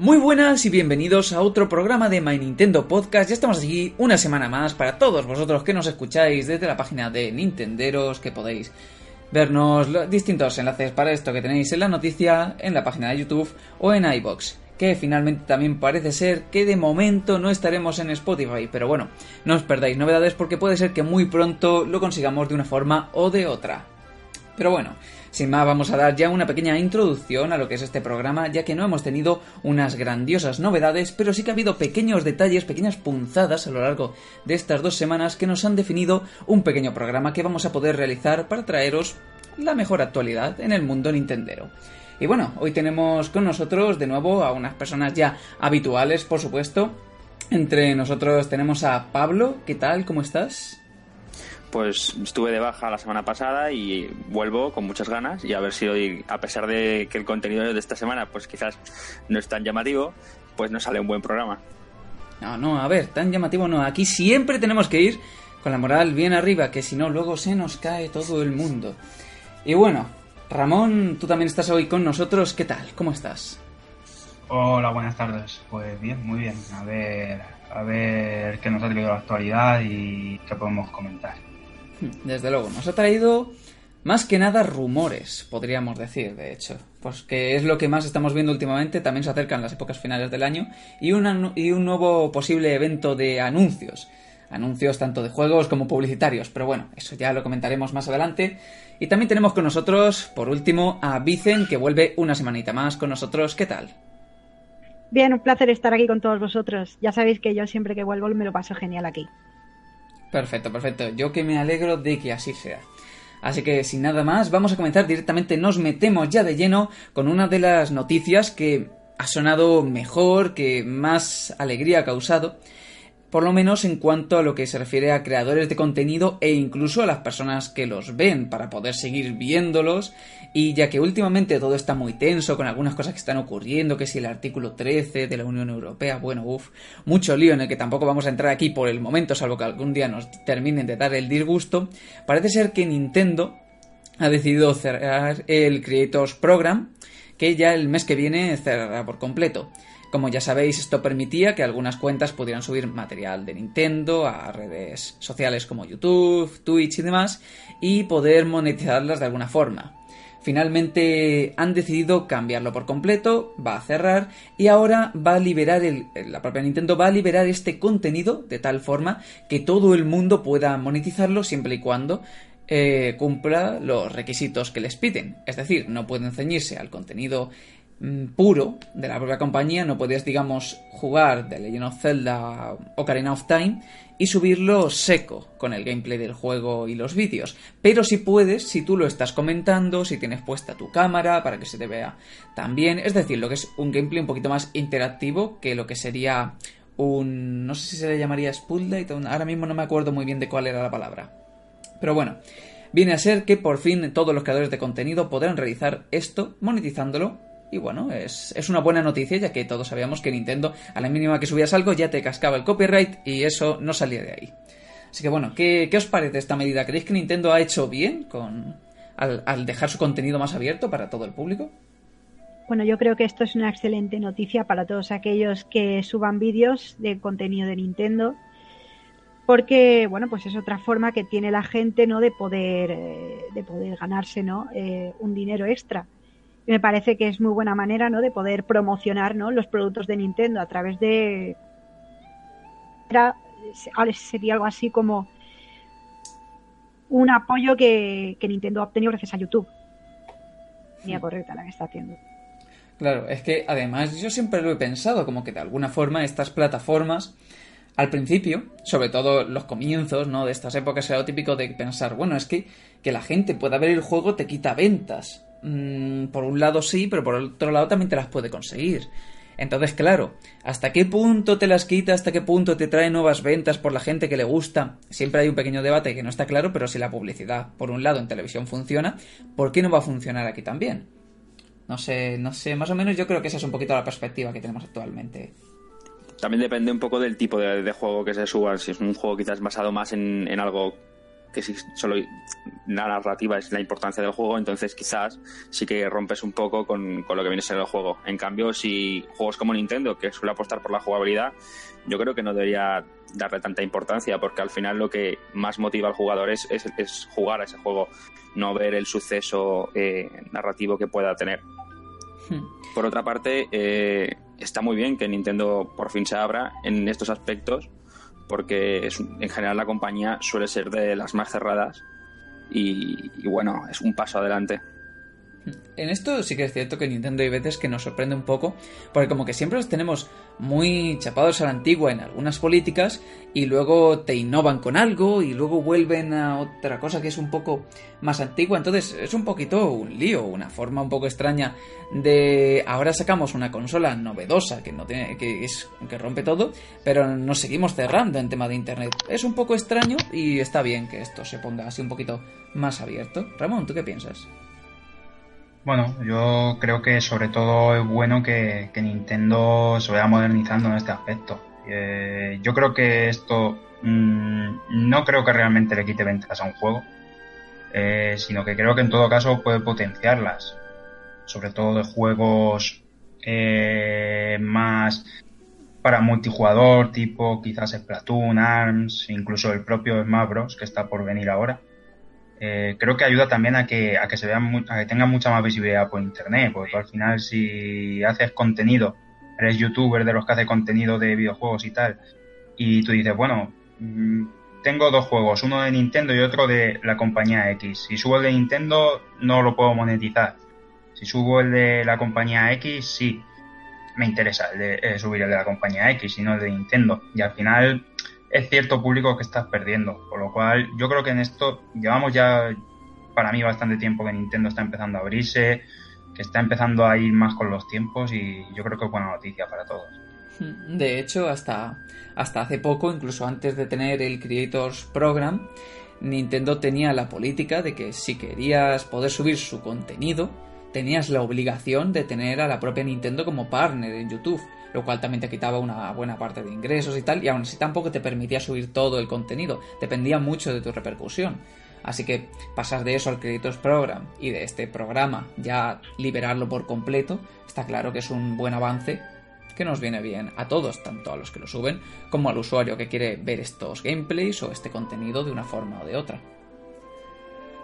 Muy buenas y bienvenidos a otro programa de My Nintendo Podcast. Ya estamos aquí una semana más para todos vosotros que nos escucháis desde la página de Nintenderos, que podéis vernos los distintos enlaces para esto que tenéis en la noticia, en la página de YouTube o en iBox. Que finalmente también parece ser que de momento no estaremos en Spotify, pero bueno, no os perdáis novedades porque puede ser que muy pronto lo consigamos de una forma o de otra. Pero bueno, sin más, vamos a dar ya una pequeña introducción a lo que es este programa, ya que no hemos tenido unas grandiosas novedades, pero sí que ha habido pequeños detalles, pequeñas punzadas a lo largo de estas dos semanas que nos han definido un pequeño programa que vamos a poder realizar para traeros la mejor actualidad en el mundo nintendero. Y bueno, hoy tenemos con nosotros de nuevo a unas personas ya habituales, por supuesto. Entre nosotros tenemos a Pablo, ¿qué tal? ¿Cómo estás? Pues estuve de baja la semana pasada y vuelvo con muchas ganas y a ver si hoy, a pesar de que el contenido de esta semana pues quizás no es tan llamativo, pues nos sale un buen programa. No, no, a ver, tan llamativo no. Aquí siempre tenemos que ir con la moral bien arriba, que si no luego se nos cae todo el mundo. Y bueno, Ramón, tú también estás hoy con nosotros. ¿Qué tal? ¿Cómo estás? Hola, buenas tardes. Pues bien, muy bien. A ver, a ver qué nos ha traído la actualidad y qué podemos comentar. Desde luego, nos ha traído más que nada rumores, podríamos decir, de hecho. Pues que es lo que más estamos viendo últimamente, también se acercan las épocas finales del año, y, un nuevo posible evento de anuncios. Anuncios tanto de juegos como publicitarios, pero bueno, eso ya lo comentaremos más adelante. Y también tenemos con nosotros, por último, a Vicen, que vuelve una semanita más con nosotros. ¿Qué tal? Bien, un placer estar aquí con todos vosotros. Ya sabéis que yo siempre que vuelvo me lo paso genial aquí. Perfecto, perfecto. Yo que me alegro de que así sea. Así que sin nada más, vamos a comenzar directamente, nos metemos ya de lleno con una de las noticias que ha sonado mejor, que más alegría ha causado, por lo menos en cuanto a lo que se refiere a creadores de contenido e incluso a las personas que los ven para poder seguir viéndolos y ya que últimamente todo está muy tenso con algunas cosas que están ocurriendo, que si el artículo 13 de la Unión Europea, bueno, uff, mucho lío en el que tampoco vamos a entrar aquí por el momento, salvo que algún día nos terminen de dar el disgusto, parece ser que Nintendo ha decidido cerrar el Creators Program, que ya el mes que viene cerrará por completo. Como ya sabéis, esto permitía que algunas cuentas pudieran subir material de Nintendo a redes sociales como YouTube, Twitch y demás, y poder monetizarlas de alguna forma. Finalmente han decidido cambiarlo por completo, va a cerrar y ahora va a liberar el, la propia Nintendo va a liberar este contenido de tal forma que todo el mundo pueda monetizarlo siempre y cuando eh, cumpla los requisitos que les piden. Es decir, no pueden ceñirse al contenido puro de la propia compañía, no podías, digamos, jugar de Legend of Zelda Ocarina of Time y subirlo seco con el gameplay del juego y los vídeos. Pero si puedes, si tú lo estás comentando, si tienes puesta tu cámara para que se te vea también, es decir, lo que es un gameplay un poquito más interactivo que lo que sería un... no sé si se le llamaría Spotlight, ahora mismo no me acuerdo muy bien de cuál era la palabra. Pero bueno, viene a ser que por fin todos los creadores de contenido podrán realizar esto monetizándolo y bueno, es, una buena noticia ya que todos sabíamos que Nintendo a la mínima que subías algo ya te cascaba el copyright y eso no salía de ahí. Así que bueno, ¿qué, os parece esta medida? ¿Creéis que Nintendo ha hecho bien con, al, al dejar su contenido más abierto para todo el público? Bueno, yo creo que esto es una excelente noticia para todos aquellos que suban vídeos de contenido de Nintendo, porque bueno, pues es otra forma que tiene la gente, ¿no? De poder, eh, de poder ganarse, ¿no? Eh, un dinero extra me parece que es muy buena manera ¿no? de poder promocionar ¿no? los productos de Nintendo a través de sería algo así como un apoyo que, Nintendo ha obtenido gracias a YouTube. Hmm. correcta la que está haciendo. Claro, es que además yo siempre lo he pensado, como que de alguna forma estas plataformas, al principio, sobre todo los comienzos, ¿no? De estas épocas era lo típico de pensar, bueno, es que que la gente pueda ver el juego te quita ventas mm, por un lado sí, pero por otro lado también te las puede conseguir. Entonces, claro, ¿hasta qué punto te las quita? ¿Hasta qué punto te trae nuevas ventas por la gente que le gusta? Siempre hay un pequeño debate que no está claro, pero si la publicidad, por un lado, en televisión funciona, ¿por qué no va a funcionar aquí también? No sé, no sé, más o menos yo creo que esa es un poquito la perspectiva que tenemos actualmente. También depende un poco del tipo de, juego que se suba. Si es un juego quizás basado más en, en algo que si solo la narrativa es la importancia del juego, entonces quizás sí que rompes un poco con, con, lo que viene a ser el juego. En cambio, si juegos como Nintendo, que suele apostar por la jugabilidad, yo creo que no debería darle tanta importancia, porque al final lo que más motiva al jugador es, es, jugar a ese juego, no ver el suceso eh, narrativo que pueda tener. Hmm. Por otra parte, eh, está muy bien que Nintendo por fin se abra en estos aspectos porque en general la compañía suele ser de las más cerradas y, y bueno, es un paso adelante. En esto sí que es cierto que Nintendo hay veces que nos sorprende un poco, porque como que siempre los tenemos muy chapados a la antigua en algunas políticas y luego te innovan con algo y luego vuelven a otra cosa que es un poco más antigua, entonces es un poquito un lío, una forma un poco extraña de ahora sacamos una consola novedosa que no tiene que es que rompe todo, pero nos seguimos cerrando en tema de internet. Es un poco extraño y está bien que esto se ponga así un poquito más abierto. Ramón, ¿tú qué piensas? Bueno, yo creo que sobre todo es bueno que, Nintendo se vaya modernizando en este aspecto. Eh, yo creo que esto mm, no creo que realmente le quite ventas a un juego, eh, sino que creo que en todo caso puede potenciarlas, sobre todo de juegos eh, más para multijugador, tipo quizás Splatoon, ARMS, incluso el propio Smash Bros. que está por venir ahora eh, creo que ayuda también a que, a que se vean, a que tengan mucha más visibilidad por internet, porque al final si haces contenido, eres youtuber de los que hace contenido de videojuegos y tal, y tú dices, bueno, mm, tengo dos juegos, uno de Nintendo y otro de la compañía X. Si subo el de Nintendo, no lo puedo monetizar. Si subo el de la compañía X, sí, me interesa el de, eh, subir el de la compañía X y no el de Nintendo. Y al final es cierto público que estás perdiendo. Por lo cual, yo creo que en esto llevamos ya, para mí, bastante tiempo que Nintendo está empezando a abrirse, que está empezando a ir más con los tiempos y yo creo que es buena noticia para todos. Hmm, de hecho, hasta, hasta hace poco, incluso antes de tener el Creators Program, Nintendo tenía la política de que si querías poder subir su contenido, tenías la obligación de tener a la propia Nintendo como partner en YouTube lo cual también te quitaba una buena parte de ingresos y tal, y aún así tampoco te permitía subir todo el contenido, dependía mucho de tu repercusión. Así que pasar de eso al Creators Program y de este programa ya liberarlo por completo, está claro que es un buen avance que nos viene bien a todos, tanto a los que lo suben como al usuario que quiere ver estos gameplays o este contenido de una forma o de otra.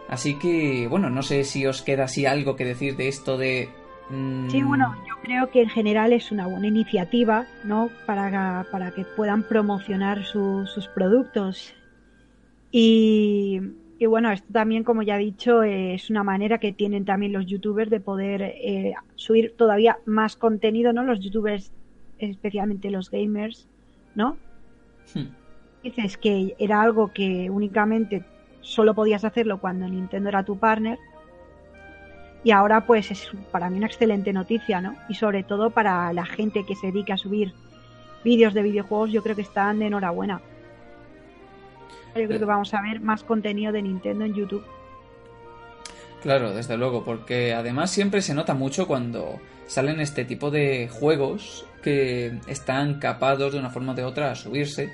Así que, bueno, no sé si os queda así algo que decir de esto de Sí, bueno, yo creo que en general es una buena iniciativa, ¿no? Para, para que puedan promocionar sus productos. Y, bueno, esto también, como ya he dicho, es una manera que tienen también los youtubers de poder eh, subir todavía más contenido, ¿no? Los youtubers, especialmente los gamers, ¿no? Hmm. Dices que era algo que únicamente solo podías hacerlo cuando Nintendo era tu partner y ahora pues es para mí una excelente noticia, ¿no? Y sobre todo para la gente que se dedica a subir vídeos de videojuegos, yo creo que están de enhorabuena. Yo creo que vamos a ver más contenido de Nintendo en YouTube. Claro, desde luego, porque además siempre se nota mucho cuando salen este tipo de juegos que están capados de una forma o de otra a subirse.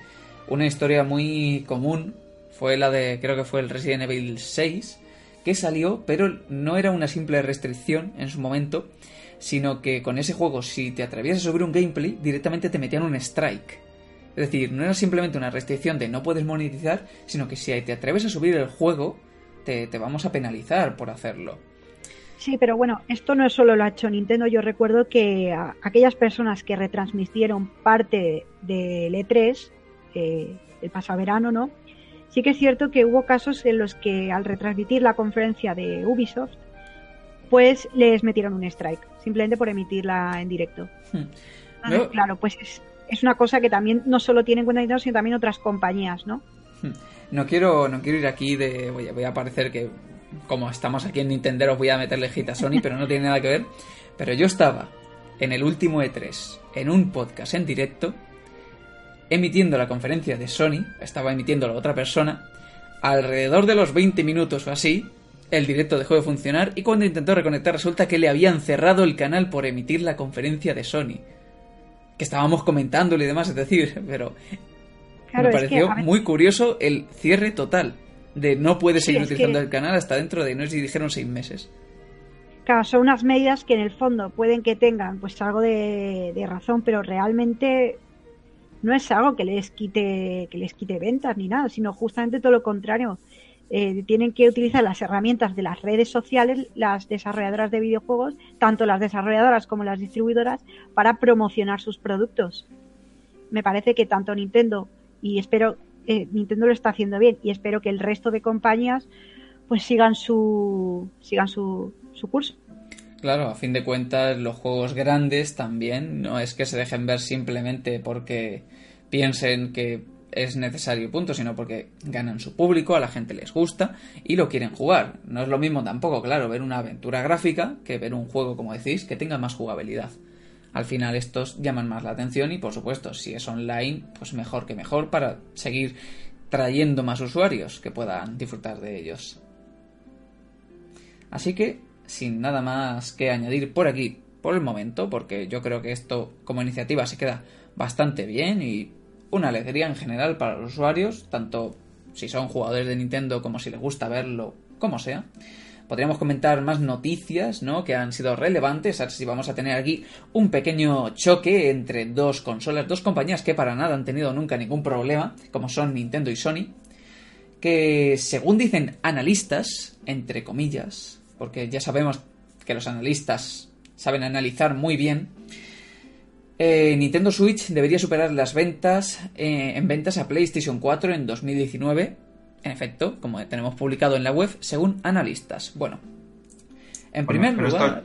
Una historia muy común fue la de, creo que fue el Resident Evil 6, que salió, pero no era una simple restricción en su momento, sino que con ese juego, si te atrevías a subir un gameplay, directamente te metían un strike. Es decir, no era simplemente una restricción de no puedes monetizar, sino que si te atreves a subir el juego, te, vamos a penalizar por hacerlo. Sí, pero bueno, esto no solo lo ha hecho Nintendo. Yo recuerdo que aquellas personas que retransmitieron parte del E3, eh, el pasado verano, ¿no? Sí que es cierto que hubo casos en los que al retransmitir la conferencia de Ubisoft, pues les metieron un strike, simplemente por emitirla en directo. Hmm. Claro, pues es, una cosa que también no solo tiene en cuenta Nintendo, sino también otras compañías, ¿no? Hmm. No quiero, no quiero ir aquí de. Voy a, voy a parecer que como estamos aquí en Nintendo os voy a meterle hit a Sony, pero no tiene nada que ver. Pero yo estaba en el último E3, en un podcast en directo, emitiendo la conferencia de Sony, estaba emitiendo la otra persona, alrededor de los 20 minutos o así, el directo dejó de funcionar y cuando intentó reconectar resulta que le habían cerrado el canal por emitir la conferencia de Sony. Que estábamos comentándolo y demás, es decir, pero me pareció muy curioso el cierre total de no puedes seguir utilizando el canal hasta dentro de, no sé si dijeron seis meses. Claro, son unas medidas que en el fondo pueden que tengan pues algo de, de razón, pero realmente no es algo que les quite que les quite ventas ni nada, sino justamente todo lo contrario. Eh, tienen que utilizar las herramientas de las redes sociales, las desarrolladoras de videojuegos, tanto las desarrolladoras como las distribuidoras, para promocionar sus productos. Me parece que tanto Nintendo y espero eh, Nintendo lo está haciendo bien y espero que el resto de compañías pues sigan su sigan su, su curso. Claro, a fin de cuentas los juegos grandes también no es que se dejen ver simplemente porque piensen que es necesario punto, sino porque ganan su público, a la gente les gusta y lo quieren jugar. No es lo mismo tampoco, claro, ver una aventura gráfica que ver un juego, como decís, que tenga más jugabilidad. Al final estos llaman más la atención y por supuesto, si es online, pues mejor que mejor para seguir trayendo más usuarios que puedan disfrutar de ellos. Así que, sin nada más que añadir por aquí, por el momento, porque yo creo que esto como iniciativa se queda bastante bien y una alegría en general para los usuarios, tanto si son jugadores de Nintendo como si les gusta verlo, como sea. Podríamos comentar más noticias, ¿no? Que han sido relevantes. A ver si vamos a tener aquí un pequeño choque entre dos consolas, dos compañías que para nada han tenido nunca ningún problema, como son Nintendo y Sony. Que según dicen analistas, entre comillas, porque ya sabemos que los analistas saben analizar muy bien, eh, Nintendo Switch debería superar las ventas eh, en ventas a PlayStation 4 en 2019. En efecto, como tenemos publicado en la web, según analistas. Bueno, en primer lugar,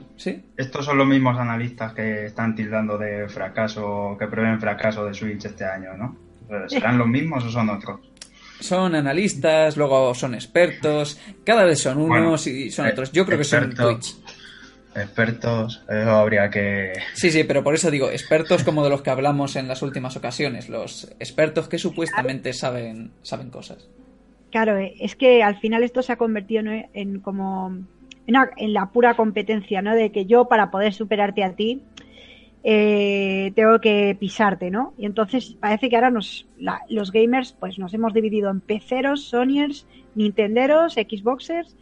Estos son los mismos analistas que están tildando de fracaso, que prevén fracaso de Switch este año, ¿no? ¿Serán los mismos o son otros? Son analistas, luego son expertos, cada vez son unos y son eh, otros. Yo creo que son Twitch expertos, eso habría que... Sí, sí, pero por eso digo, expertos como de los que hablamos en las últimas ocasiones, los expertos que supuestamente saben, saben cosas. Claro, eh, es que al final esto se ha convertido en, como en, la pura competencia, ¿no? De que yo para poder superarte a ti eh, tengo que pisarte, ¿no? Y entonces parece que ahora nos, los gamers pues nos hemos dividido en peceros, sonyers, nintenderos, xboxers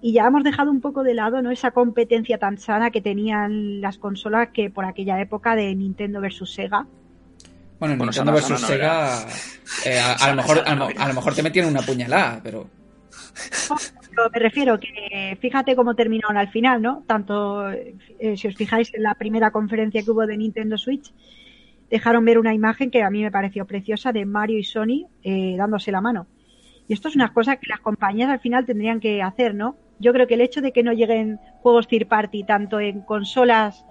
y ya hemos dejado un poco de lado no esa competencia tan sana que tenían las consolas que por aquella época de Nintendo versus Sega. Bueno, Nintendo versus Sega eh, a, lo mejor, a, lo, mejor te metían una puñalada, pero... me refiero que fíjate cómo terminaron al final, ¿no? Tanto, eh, si os fijáis en la primera conferencia que hubo de Nintendo Switch, dejaron ver una imagen que a mí me pareció preciosa de Mario y Sony eh, dándose la mano. Y esto es una cosa que las compañías al final tendrían que hacer, ¿no? yo creo que el hecho de que no lleguen juegos third party tanto en consolas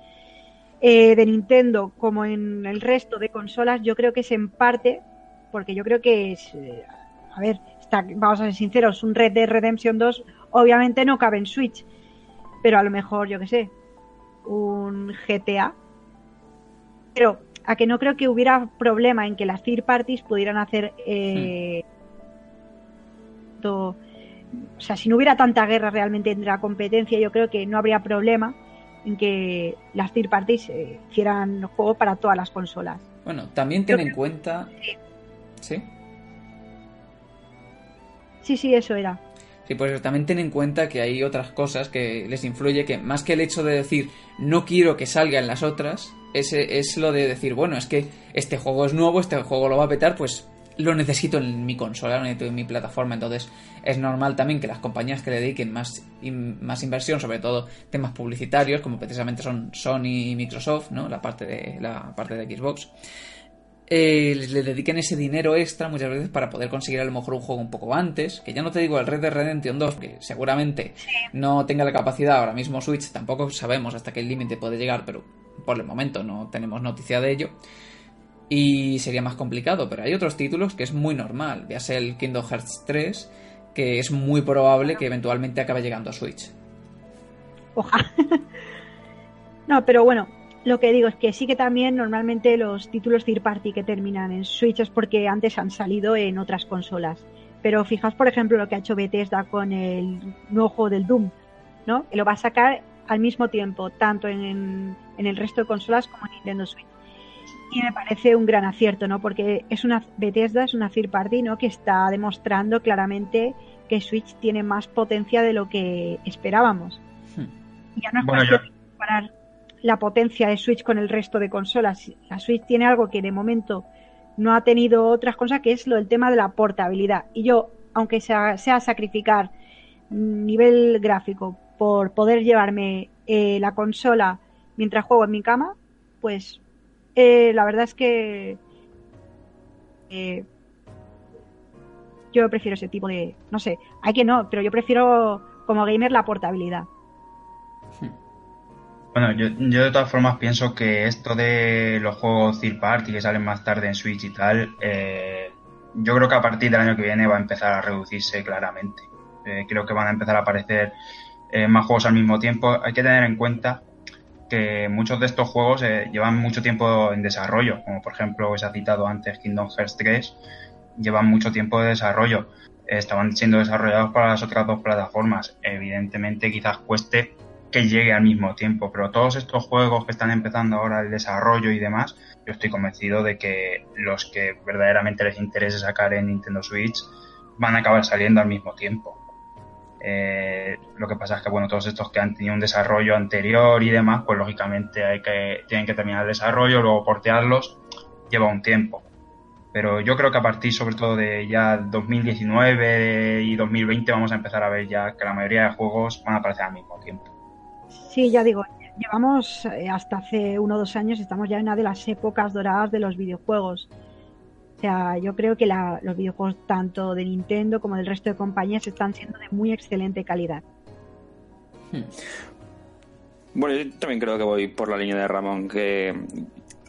eh, de Nintendo como en el resto de consolas, yo creo que es en parte, porque yo creo que es, eh, a ver, está, vamos a ser sinceros, un Red Dead Redemption 2 obviamente no cabe en Switch, pero a lo mejor, yo qué sé, un GTA. Pero a que no creo que hubiera problema en que las third parties pudieran hacer eh, hmm o sea, si no hubiera tanta guerra realmente entre la competencia, yo creo que no habría problema en que las third parties eh, hicieran juego para todas las consolas. Bueno, también ten en cuenta. Sí. ¿Sí? Sí, eso era. Sí, pues también ten en cuenta que hay otras cosas que les influye, que más que el hecho de decir no quiero que salga en las otras, ese es lo de decir, bueno, es que este juego es nuevo, este juego lo va a petar, pues lo necesito en mi consola, lo necesito en mi plataforma. Entonces es normal también que las compañías que le dediquen más, más inversión, sobre todo temas publicitarios, como precisamente son Sony y Microsoft, ¿no? la, parte de, la parte de Xbox, eh, le dediquen ese dinero extra muchas veces para poder conseguir a lo mejor un juego un poco antes. Que ya no te digo el Red Dead Redemption 2, que seguramente no tenga la capacidad ahora mismo Switch, tampoco sabemos hasta qué límite puede llegar, pero por el momento no tenemos noticia de ello y sería más complicado, pero hay otros títulos que es muy normal, ya sea el Kingdom Hearts 3, que es muy probable que eventualmente acabe llegando a Switch. Ojalá. no, pero bueno, lo que digo es que sí que también normalmente los títulos third party que terminan en Switch es porque antes han salido en otras consolas. Pero fijaos, por ejemplo, lo que ha hecho Bethesda con el nuevo juego del Doom, ¿no? Que lo va a sacar al mismo tiempo, tanto en, en el resto de consolas como en Nintendo Switch. Y me parece un gran acierto, ¿no? Porque es una Bethesda, es una third party, ¿no? Que está demostrando claramente que Switch tiene más potencia de lo que esperábamos. Hmm. Ya no es bueno, comparar la potencia de Switch con el resto de consolas. La Switch tiene algo que de momento no ha tenido otras cosas, que es lo del tema de la portabilidad. Y yo, aunque sea, sea sacrificar nivel gráfico por poder llevarme eh, la consola mientras juego en mi cama, pues eh, la verdad es que eh, yo prefiero ese tipo de, no sé, hay que no, pero yo prefiero como gamer la portabilidad. Bueno, yo, yo, de todas formas pienso que esto de los juegos third party que salen más tarde en Switch y tal, eh, yo creo que a partir del año que viene va a empezar a reducirse claramente. Eh, creo que van a empezar a aparecer eh, más juegos al mismo tiempo. Hay que tener en cuenta que muchos de estos juegos llevan mucho tiempo en desarrollo, como por ejemplo se ha citado antes Kingdom Hearts 3, llevan mucho tiempo de desarrollo. estaban siendo desarrollados para las otras dos plataformas. Evidentemente quizás cueste que llegue al mismo tiempo. Pero todos estos juegos que están empezando ahora el desarrollo y demás, yo estoy convencido de que los que verdaderamente les interese sacar en Nintendo Switch van a acabar saliendo al mismo tiempo. Eh, lo que pasa es que bueno, todos estos que han tenido un desarrollo anterior y demás, pues lógicamente hay que, tienen que terminar el desarrollo, luego portearlos, lleva un tiempo. Pero yo creo que a partir sobre todo de ya 2019 y 2020 vamos a empezar a ver ya que la mayoría de juegos van a aparecer al mismo tiempo. Sí, ya digo, llevamos eh, hasta hace uno o dos años, estamos ya en una de las épocas doradas de los videojuegos. O sea, yo creo que los videojuegos tanto de Nintendo como del resto de compañías están siendo de muy excelente calidad. Hmm. Bueno, yo también creo que voy por la línea de Ramón, que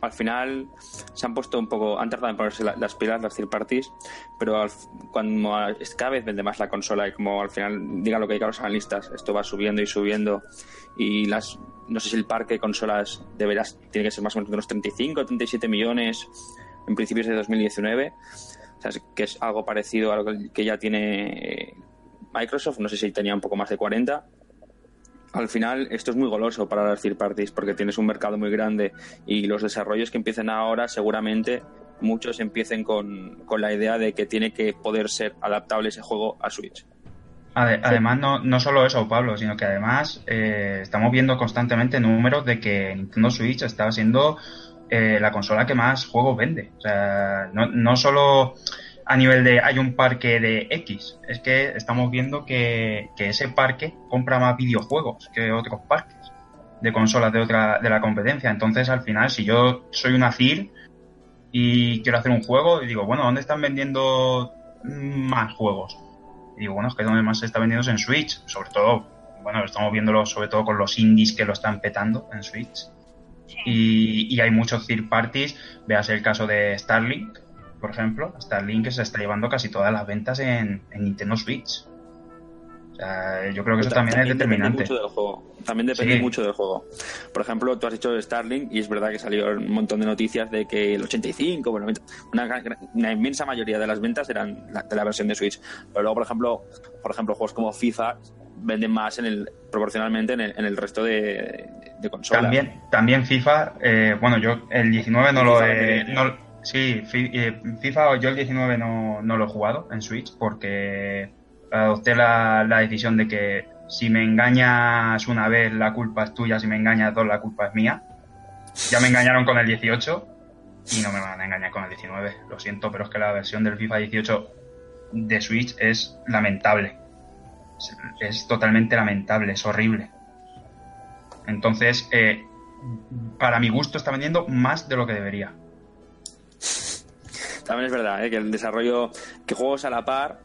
al final se han puesto un poco, han tardado en ponerse las pilas, las third parties, pero cuando cada vez vende más la consola y como al final diga lo que digan los analistas, esto va subiendo y subiendo y las, no sé si el parque de consolas de veras tiene que ser más o menos de unos 35 37 millones en principios de 2019, o sea, que es algo parecido a lo que ya tiene Microsoft, no sé si tenía un poco más de 40 al final esto es muy goloso para las third parties porque tienes un mercado muy grande y los desarrollos que empiecen ahora seguramente muchos empiecen con, la idea de que tiene que poder ser adaptable ese juego a Switch. Además, no, no solo eso, Pablo, sino que además eh, estamos viendo constantemente números de que Nintendo Switch está siendo eh, la consola que más juegos vende. O sea, no, no solo a nivel de hay un parque de X. Es que estamos viendo que, ese parque compra más videojuegos que otros parques de consolas de otra de la competencia. Entonces, al final, si yo soy una CIR y quiero hacer un juego, y digo, bueno, ¿dónde están vendiendo más juegos? Y digo, bueno, es que donde más se está vendiendo es en Switch, sobre todo, bueno, estamos viéndolo sobre todo con los indies que lo están petando en Switch. Y, y hay muchos third parties, veas el caso de Starlink, por ejemplo, Starlink se está llevando casi todas las ventas en, Nintendo Switch. O sea, yo creo que eso también, es determinante. Depende mucho del juego. También depende mucho del juego. Por ejemplo, tú has dicho Starlink y es verdad que salió un montón de noticias de que el 85, bueno, una, inmensa mayoría de las ventas eran de la versión de Switch. Pero luego, por ejemplo, por ejemplo, juegos como FIFA venden más en el proporcionalmente en el, resto de, de consolas. También, también FIFA, eh, bueno, yo el 19 no lo he, Sí, eh, FIFA yo el 19 no, no lo he jugado en Switch porque adopté la, la decisión de que si me engañas una vez la culpa es tuya, si me engañas dos la culpa es mía. Ya me engañaron con el 18 y no me van a engañar con el 19. Lo siento, pero es que la versión del FIFA 18 de Switch es lamentable. Es, totalmente lamentable, es horrible. Entonces, eh, para mi gusto está vendiendo más de lo que debería. También es verdad ¿eh? que el desarrollo, que juegos a la par,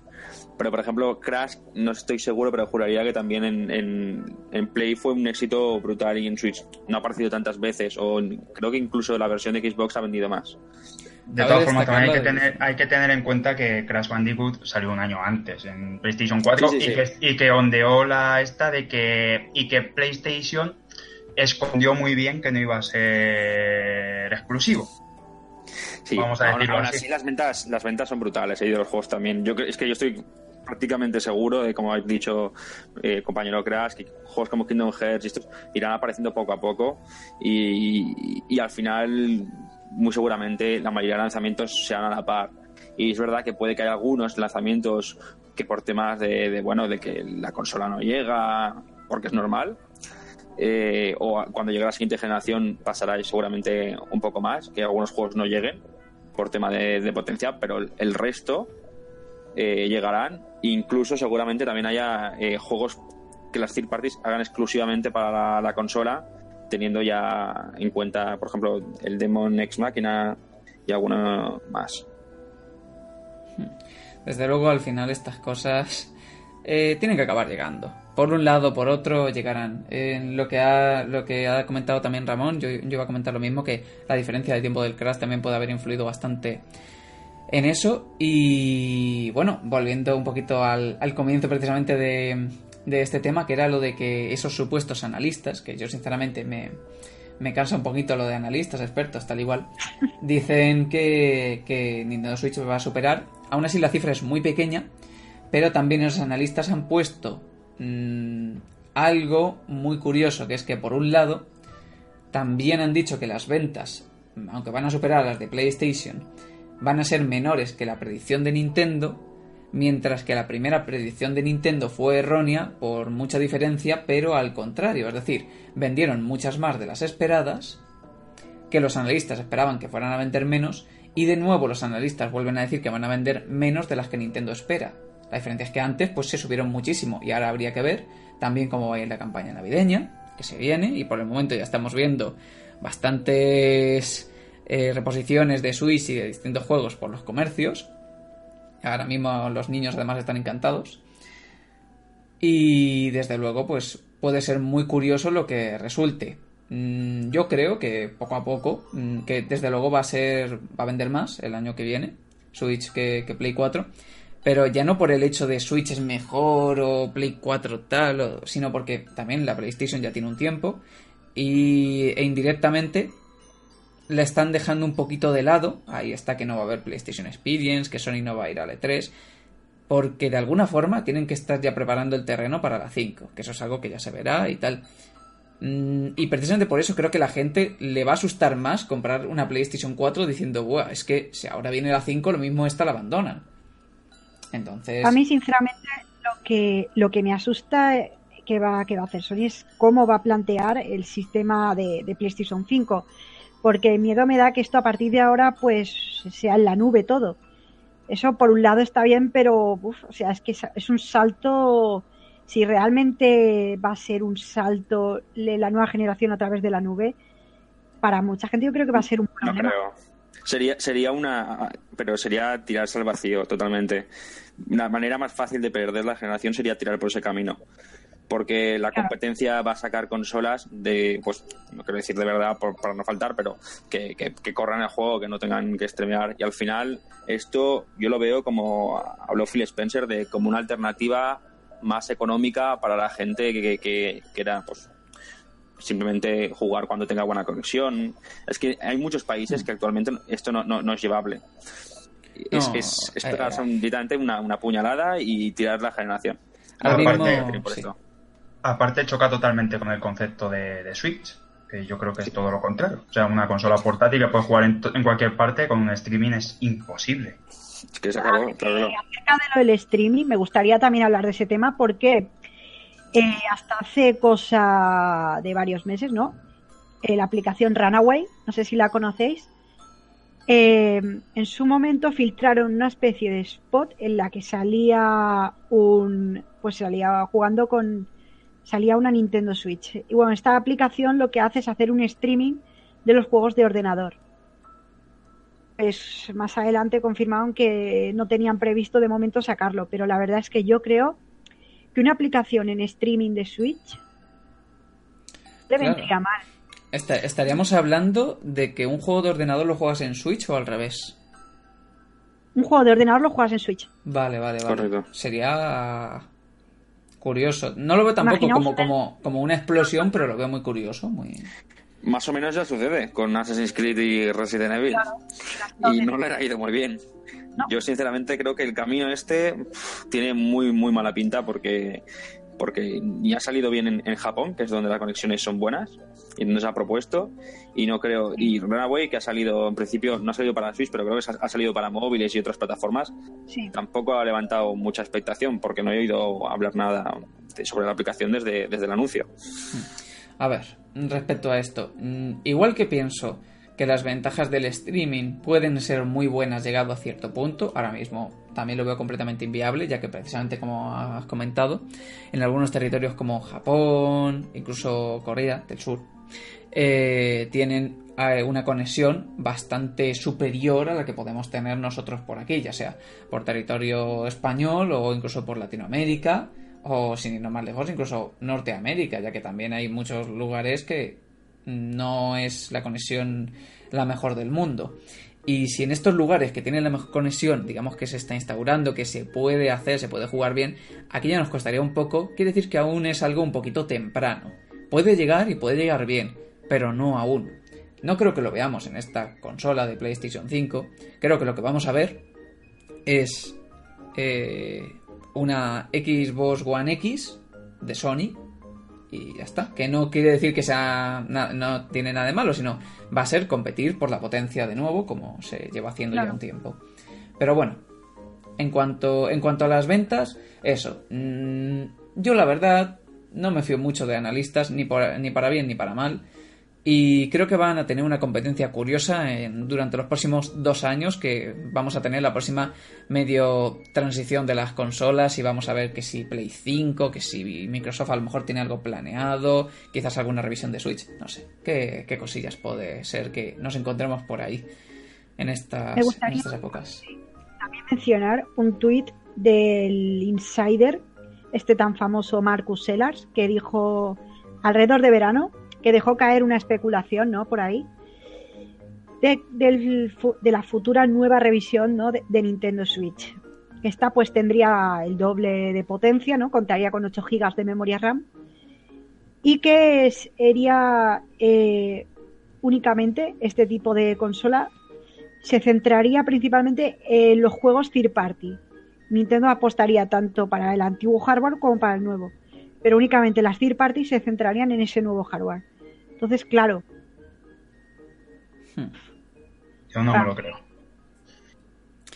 pero por ejemplo Crash, no estoy seguro, pero juraría que también en, en, Play fue un éxito brutal y en Switch no ha aparecido tantas veces, o creo que incluso la versión de Xbox ha vendido más. De todas formas, también hay que, tener, hay que tener en cuenta que Crash Bandicoot salió un año antes en PlayStation 4 y, Que, y que ondeó la esta de que y que PlayStation escondió muy bien que no iba a ser exclusivo. Sí, Vamos a decirlo así. las ventas, las ventas son brutales ¿eh? de los juegos también. Yo es que yo estoy prácticamente seguro de, como ha dicho eh, compañero Crash, que juegos como Kingdom Hearts y estos irán apareciendo poco a poco y, y, al final, muy seguramente, la mayoría de lanzamientos sean a la par. Y es verdad que puede que haya algunos lanzamientos que por temas de, de bueno, de que la consola no llega, porque es normal, eh, o cuando llegue la siguiente generación pasará seguramente un poco más, que algunos juegos no lleguen por tema de, potencia, pero el resto eh, llegarán. Incluso seguramente también haya eh, juegos que las third parties hagan exclusivamente para la, consola, teniendo ya en cuenta, por ejemplo, el Demon X Machina y alguno más. Desde luego, al final estas cosas tienen que acabar llegando por un lado por otro llegarán. En lo que ha, lo que ha comentado también Ramón, yo, yo iba a comentar lo mismo, que la diferencia de tiempo del crash también puede haber influido bastante en eso. Y bueno, volviendo un poquito al, al comienzo precisamente de, de, este tema, que era lo de que esos supuestos analistas, que yo sinceramente me, me cansa un poquito lo de analistas, expertos, tal igual, dicen que, que Nintendo Switch va a superar. Aún así la cifra es muy pequeña, pero también esos analistas han puesto Mm, algo muy curioso, que es que por un lado también han dicho que las ventas, aunque van a superar las de PlayStation, van a ser menores que la predicción de Nintendo, mientras que la primera predicción de Nintendo fue errónea por mucha diferencia, pero al contrario, es decir, vendieron muchas más de las esperadas, que los analistas esperaban que fueran a vender menos, y de nuevo los analistas vuelven a decir que van a vender menos de las que Nintendo espera. La diferencia es que antes pues se subieron muchísimo y ahora habría que ver también cómo va a ir la campaña navideña que se viene y por el momento ya estamos viendo bastantes eh, reposiciones de Switch y de distintos juegos por los comercios. Ahora mismo los niños además están encantados. Y desde luego pues puede ser muy curioso lo que resulte. Mm, yo creo que poco a poco, mm, que desde luego va a ser, va a vender más el año que viene, Switch que, que Play 4 pero ya no por el hecho de Switch es mejor o Play 4 tal, sino porque también la PlayStation ya tiene un tiempo y, e indirectamente la están dejando un poquito de lado. Ahí está que no va a haber PlayStation Experience, que Sony no va a ir a la E3, porque de alguna forma tienen que estar ya preparando el terreno para la 5, que eso es algo que ya se verá y tal. Mm, y precisamente por eso creo que la gente le va a asustar más comprar una PlayStation 4 diciendo, Buah, es que si ahora viene la 5, lo mismo esta la abandonan. Entonces... A mí, sinceramente, lo que, lo que me asusta que va, que va a hacer Sony es cómo va a plantear el sistema de, PlayStation 5. Porque miedo me da que esto a partir de ahora pues sea en la nube todo. Eso por un lado está bien, pero uf, o sea, es que es un salto, si realmente va a ser un salto de la nueva generación a través de la nube, para mucha gente yo creo que va a ser un problema. Sería, sería una. Pero sería tirarse al vacío totalmente. La manera más fácil de perder la generación sería tirar por ese camino. Porque la competencia va a sacar consolas de. Pues, no quiero decir de verdad para no faltar, pero que, que, corran el juego, que no tengan que streamear. Y al final, esto yo lo veo como. Habló Phil Spencer de como una alternativa más económica para la gente que, que, que era pues simplemente jugar cuando tenga buena conexión. Es que hay muchos países que actualmente esto no, no, es llevable. es, es, es eh, una, una, puñalada y tirar la generación. Aparte, choca totalmente con el concepto de, Switch, que yo creo que es todo lo contrario. O sea, una consola portátil que puedes jugar en, en cualquier parte con un streaming es imposible. Es que se acabó, Acerca de lo del streaming, me gustaría también hablar de ese tema porque eh, hasta hace cosa de varios meses, ¿no? Eh, la aplicación Runaway, no sé si la conocéis. Eh, en su momento filtraron una especie de spot en la que salía un. Pues salía jugando con. Salía una Nintendo Switch. Y bueno, esta aplicación lo que hace es hacer un streaming de los juegos de ordenador. Pues más adelante confirmaron que no tenían previsto de momento sacarlo, pero la verdad es que yo creo que una aplicación en streaming de Switch le vendría mal. estaríamos hablando de que un juego de ordenador lo juegas en Switch o al revés. un juego de ordenador lo juegas en Switch. Vale, vale, vale. Correcto. Sería curioso. No lo veo tampoco como, una- como, como una explosión, pero lo veo muy curioso, muy... Más o menos ya sucede con Assassin's Creed y Resident Evil. y no le ha ido muy bien. No. Yo sinceramente creo que el camino este tiene muy muy mala pinta porque porque ni ha salido bien en, en Japón, que es donde las conexiones son buenas y donde se ha propuesto y no creo y Runaway que ha salido en principio no ha salido para Switch, pero creo que ha, salido para móviles y otras plataformas, Sí. tampoco ha levantado mucha expectación porque no he oído hablar nada de- sobre la aplicación desde, desde el anuncio. A ver, respecto a esto, mm, igual que pienso que las ventajas del streaming pueden ser muy buenas llegado a cierto punto, ahora mismo también lo veo completamente inviable, ya que precisamente como has comentado, en algunos territorios como Japón, incluso Corea del Sur, eh, tienen eh, una conexión bastante superior a la que podemos tener nosotros por aquí, ya sea por territorio español o incluso por Latinoamérica o sin irnos más lejos, incluso Norteamérica, ya que también hay muchos lugares que no es la conexión la mejor del mundo. Y si en estos lugares que tienen la mejor conexión, digamos que se está instaurando, que se puede hacer, se puede jugar bien, aquí ya nos costaría un poco, quiere decir que aún es algo un poquito temprano. Puede llegar y puede llegar bien, pero no aún. No creo que lo veamos en esta consola de PlayStation 5. Creo que lo que vamos a ver es eh, una Xbox One X de Sony y ya está. Que no quiere decir que sea na- no tiene nada de malo, sino va a ser competir por la potencia de nuevo, como se lleva haciendo ya un tiempo. Pero bueno, en cuanto, en cuanto a las ventas, eso. mm, yo la verdad no me fío mucho de analistas, ni, por- ni para bien ni para mal. Y creo que van a tener una competencia curiosa en- durante los próximos dos años, que vamos a tener la próxima medio transición de las consolas y vamos a ver que si Play 5, que si Microsoft a lo mejor tiene algo planeado, quizás alguna revisión de Switch, no sé, qué, qué cosillas puede ser que nos encontremos por ahí en estas, Me en estas épocas. También mencionar un tuit del insider, este tan famoso Marcus Sellars, que dijo alrededor de verano, que dejó caer una especulación, ¿no? Por ahí, de, la futura nueva revisión, ¿no? de, de Nintendo Switch. Esta pues tendría el doble de potencia, ¿no? Contaría con 8 GB de memoria RAM y que sería eh, únicamente este tipo de consola se centraría principalmente en los juegos third party. Nintendo apostaría tanto para el antiguo hardware como para el nuevo, pero únicamente las third party se centrarían en ese nuevo hardware. Entonces, claro, Yo no me lo creo.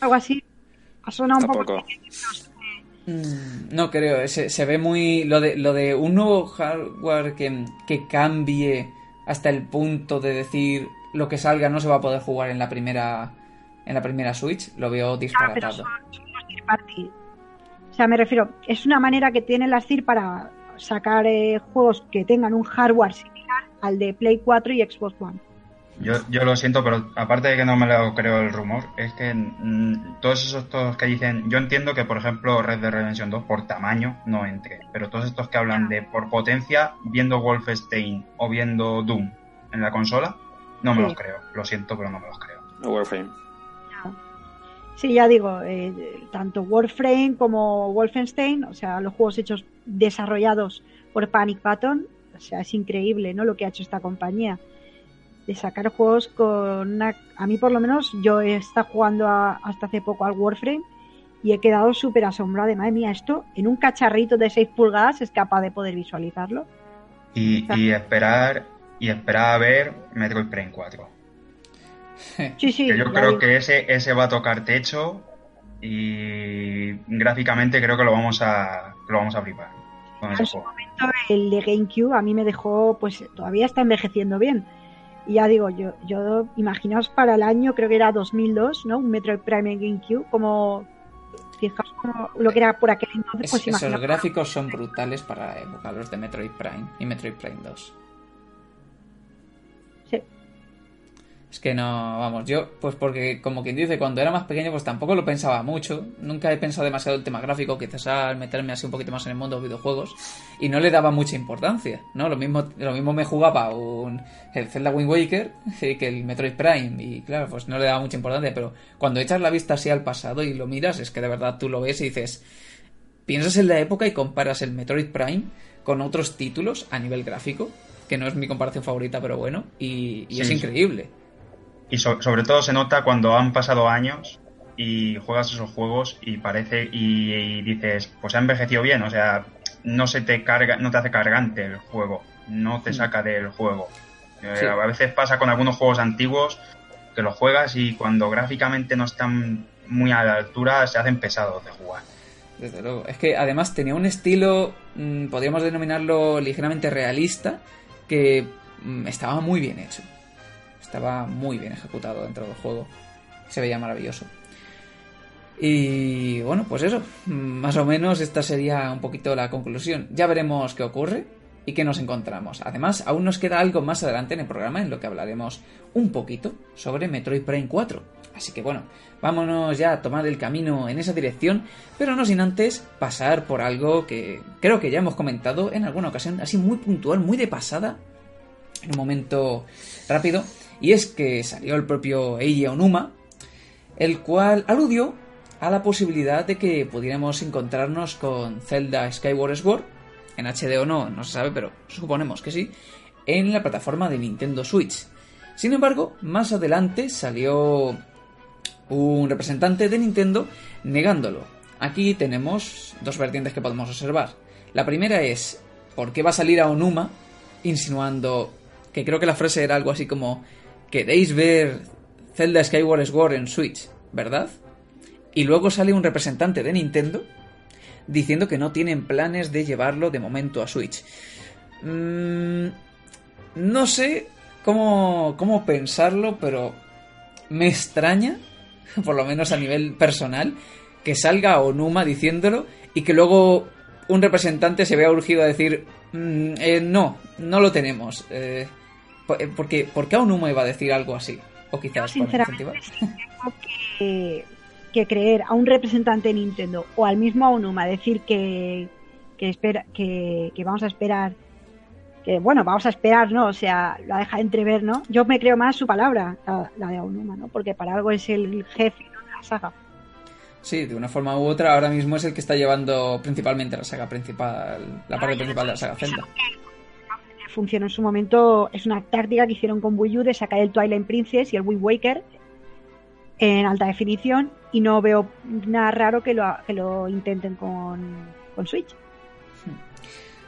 algo así ha sonado un poco. Tampoco. Mm, No creo, se, se ve muy. Lo de, lo de un nuevo hardware que, que cambie hasta el punto de decir lo que salga no se va a poder jugar en la primera en la primera Switch, lo veo Ah, pero disparatado. son, son los third party. O sea, me refiero, es una manera que tienen las TIR para sacar eh, juegos que tengan un hardware similar al de Play 4 y Xbox One. Yo, yo lo siento, pero aparte de que no me lo creo el rumor, es que mm, todos esos todos que dicen, yo entiendo que por ejemplo Red Dead Redemption 2 por tamaño no entre, pero todos estos que hablan de por potencia viendo Wolfenstein o viendo Doom en la consola, no me Sí. los creo. Lo siento, pero no me los creo. Warframe. Sí, ya digo, eh, tanto Warframe como Wolfenstein, o sea, los juegos hechos desarrollados por Panic Button, o sea, es increíble, ¿no? Lo que ha hecho esta compañía de sacar juegos con una, a mí por lo menos yo he estado jugando a- hasta hace poco al Warframe y he quedado súper asombrada de madre mía, esto en un cacharrito de 6 pulgadas es capaz de poder visualizarlo. Y, esperar y esperar a ver Metroid Prime 4. Sí, sí. Que yo creo digo. que ese, ese va a tocar techo y gráficamente creo que lo vamos a lo vamos a flipar con ese en su juego. momento el de GameCube a mí me dejó, pues todavía está envejeciendo bien. Y ya digo, yo, yo imaginaos para el año, creo que era 2002, ¿no? Un Metroid Prime en GameCube, como fijaos como lo que era por aquel entonces, Es- pues esos gráficos son brutales para época, los de Metroid Prime y Metroid Prime 2. Es que no, vamos, yo, pues porque como quien dice, cuando era más pequeño, pues tampoco lo pensaba mucho. Nunca he pensado demasiado el tema gráfico, quizás al meterme así un poquito más en el mundo de los videojuegos. Y no le daba mucha importancia, ¿no? Lo mismo, lo mismo me jugaba un el Zelda Wind Waker que el Metroid Prime. Y claro, pues no le daba mucha importancia. Pero cuando echas la vista así al pasado y lo miras, es que de verdad tú lo ves y dices. Piensas en la época y comparas el Metroid Prime con otros títulos a nivel gráfico, que no es mi comparación favorita, pero bueno, y, y es increíble. Y so- sobre todo se nota cuando han pasado años y juegas esos juegos y parece y, y dices, pues ha envejecido bien, o sea, no se te carga, no te hace cargante el juego, no te saca del juego. Eh. A veces pasa con algunos juegos antiguos que los juegas y cuando gráficamente no están muy a la altura se hacen pesados de jugar. Desde luego. Es que además tenía un estilo, mm, podríamos denominarlo ligeramente realista, que mm, estaba muy bien hecho. Estaba muy bien ejecutado dentro del juego. Se veía maravilloso. Y bueno, pues eso. Más o menos esta sería un poquito la conclusión. Ya veremos qué ocurre y qué nos encontramos. Además, aún nos queda algo más adelante en el programa en lo que hablaremos un poquito sobre Metroid Prime 4. Así que bueno, vámonos ya a tomar el camino en esa dirección, pero no sin antes pasar por algo que creo que ya hemos comentado en alguna ocasión, así muy puntual, muy de pasada, en un momento rápido, y es que salió el propio Eiji Onuma, el cual aludió a la posibilidad de que pudiéramos encontrarnos con Zelda Skyward Sword, en HD o no, no se sabe, pero suponemos que sí, en la plataforma de Nintendo Switch. Sin embargo, más adelante salió un representante de Nintendo negándolo. Aquí tenemos dos vertientes que podemos observar. La primera es, ¿por qué va a salir a Onuma insinuando que creo que la frase era algo así como, queréis ver Zelda Skyward Sword en Switch, ¿verdad? Y luego sale un representante de Nintendo diciendo que no tienen planes de llevarlo de momento a Switch. Mm, no sé cómo, cómo pensarlo, pero me extraña, por lo menos a nivel personal, que salga Onuma diciéndolo y que luego un representante se vea urgido a decir "Mm, eh, no, no lo tenemos. Eh, porque, ¿Por qué Onuma iba a decir algo así? O quizás para Sinceramente, incentivar. sí tengo que, que creer a un representante de Nintendo o al mismo Aonuma decir que, que, espera, que, que vamos a esperar, que bueno, vamos a esperar, ¿no? O sea, la deja entrever, ¿no? Yo me creo más su palabra, la, la de Aonuma, ¿no? Porque para algo es el jefe ¿no? de la saga. Sí, de una forma u otra, ahora mismo es el que está llevando principalmente la saga principal, la parte principal de la saga Zelda. Funcionó en su momento, es una táctica que hicieron con Wii U de sacar el Twilight Princess y el Wind Waker en alta definición y no veo nada raro que lo, que lo intenten con, con Switch.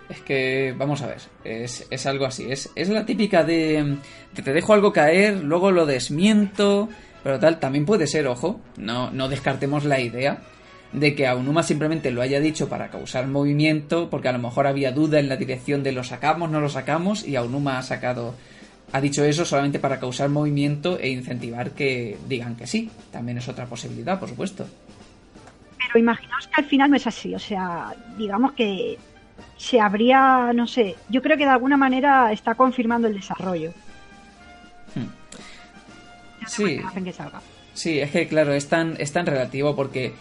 Es que, vamos a ver, es, es algo así. Es, es la típica de, de te dejo algo caer, luego lo desmiento, pero tal. También puede ser, ojo, no, no descartemos la idea de que Aonuma simplemente lo haya dicho para causar movimiento, porque a lo mejor había duda en la dirección de lo sacamos, no lo sacamos, y Aonuma ha sacado, ha dicho eso solamente para causar movimiento e incentivar que digan que sí. También es otra posibilidad, por supuesto. Pero imaginaos que al final no es así, o sea, digamos que se habría, no sé, yo creo que de alguna manera está confirmando el desarrollo. Ya Sí. que salga. Sí, es que claro, es tan, es tan relativo porque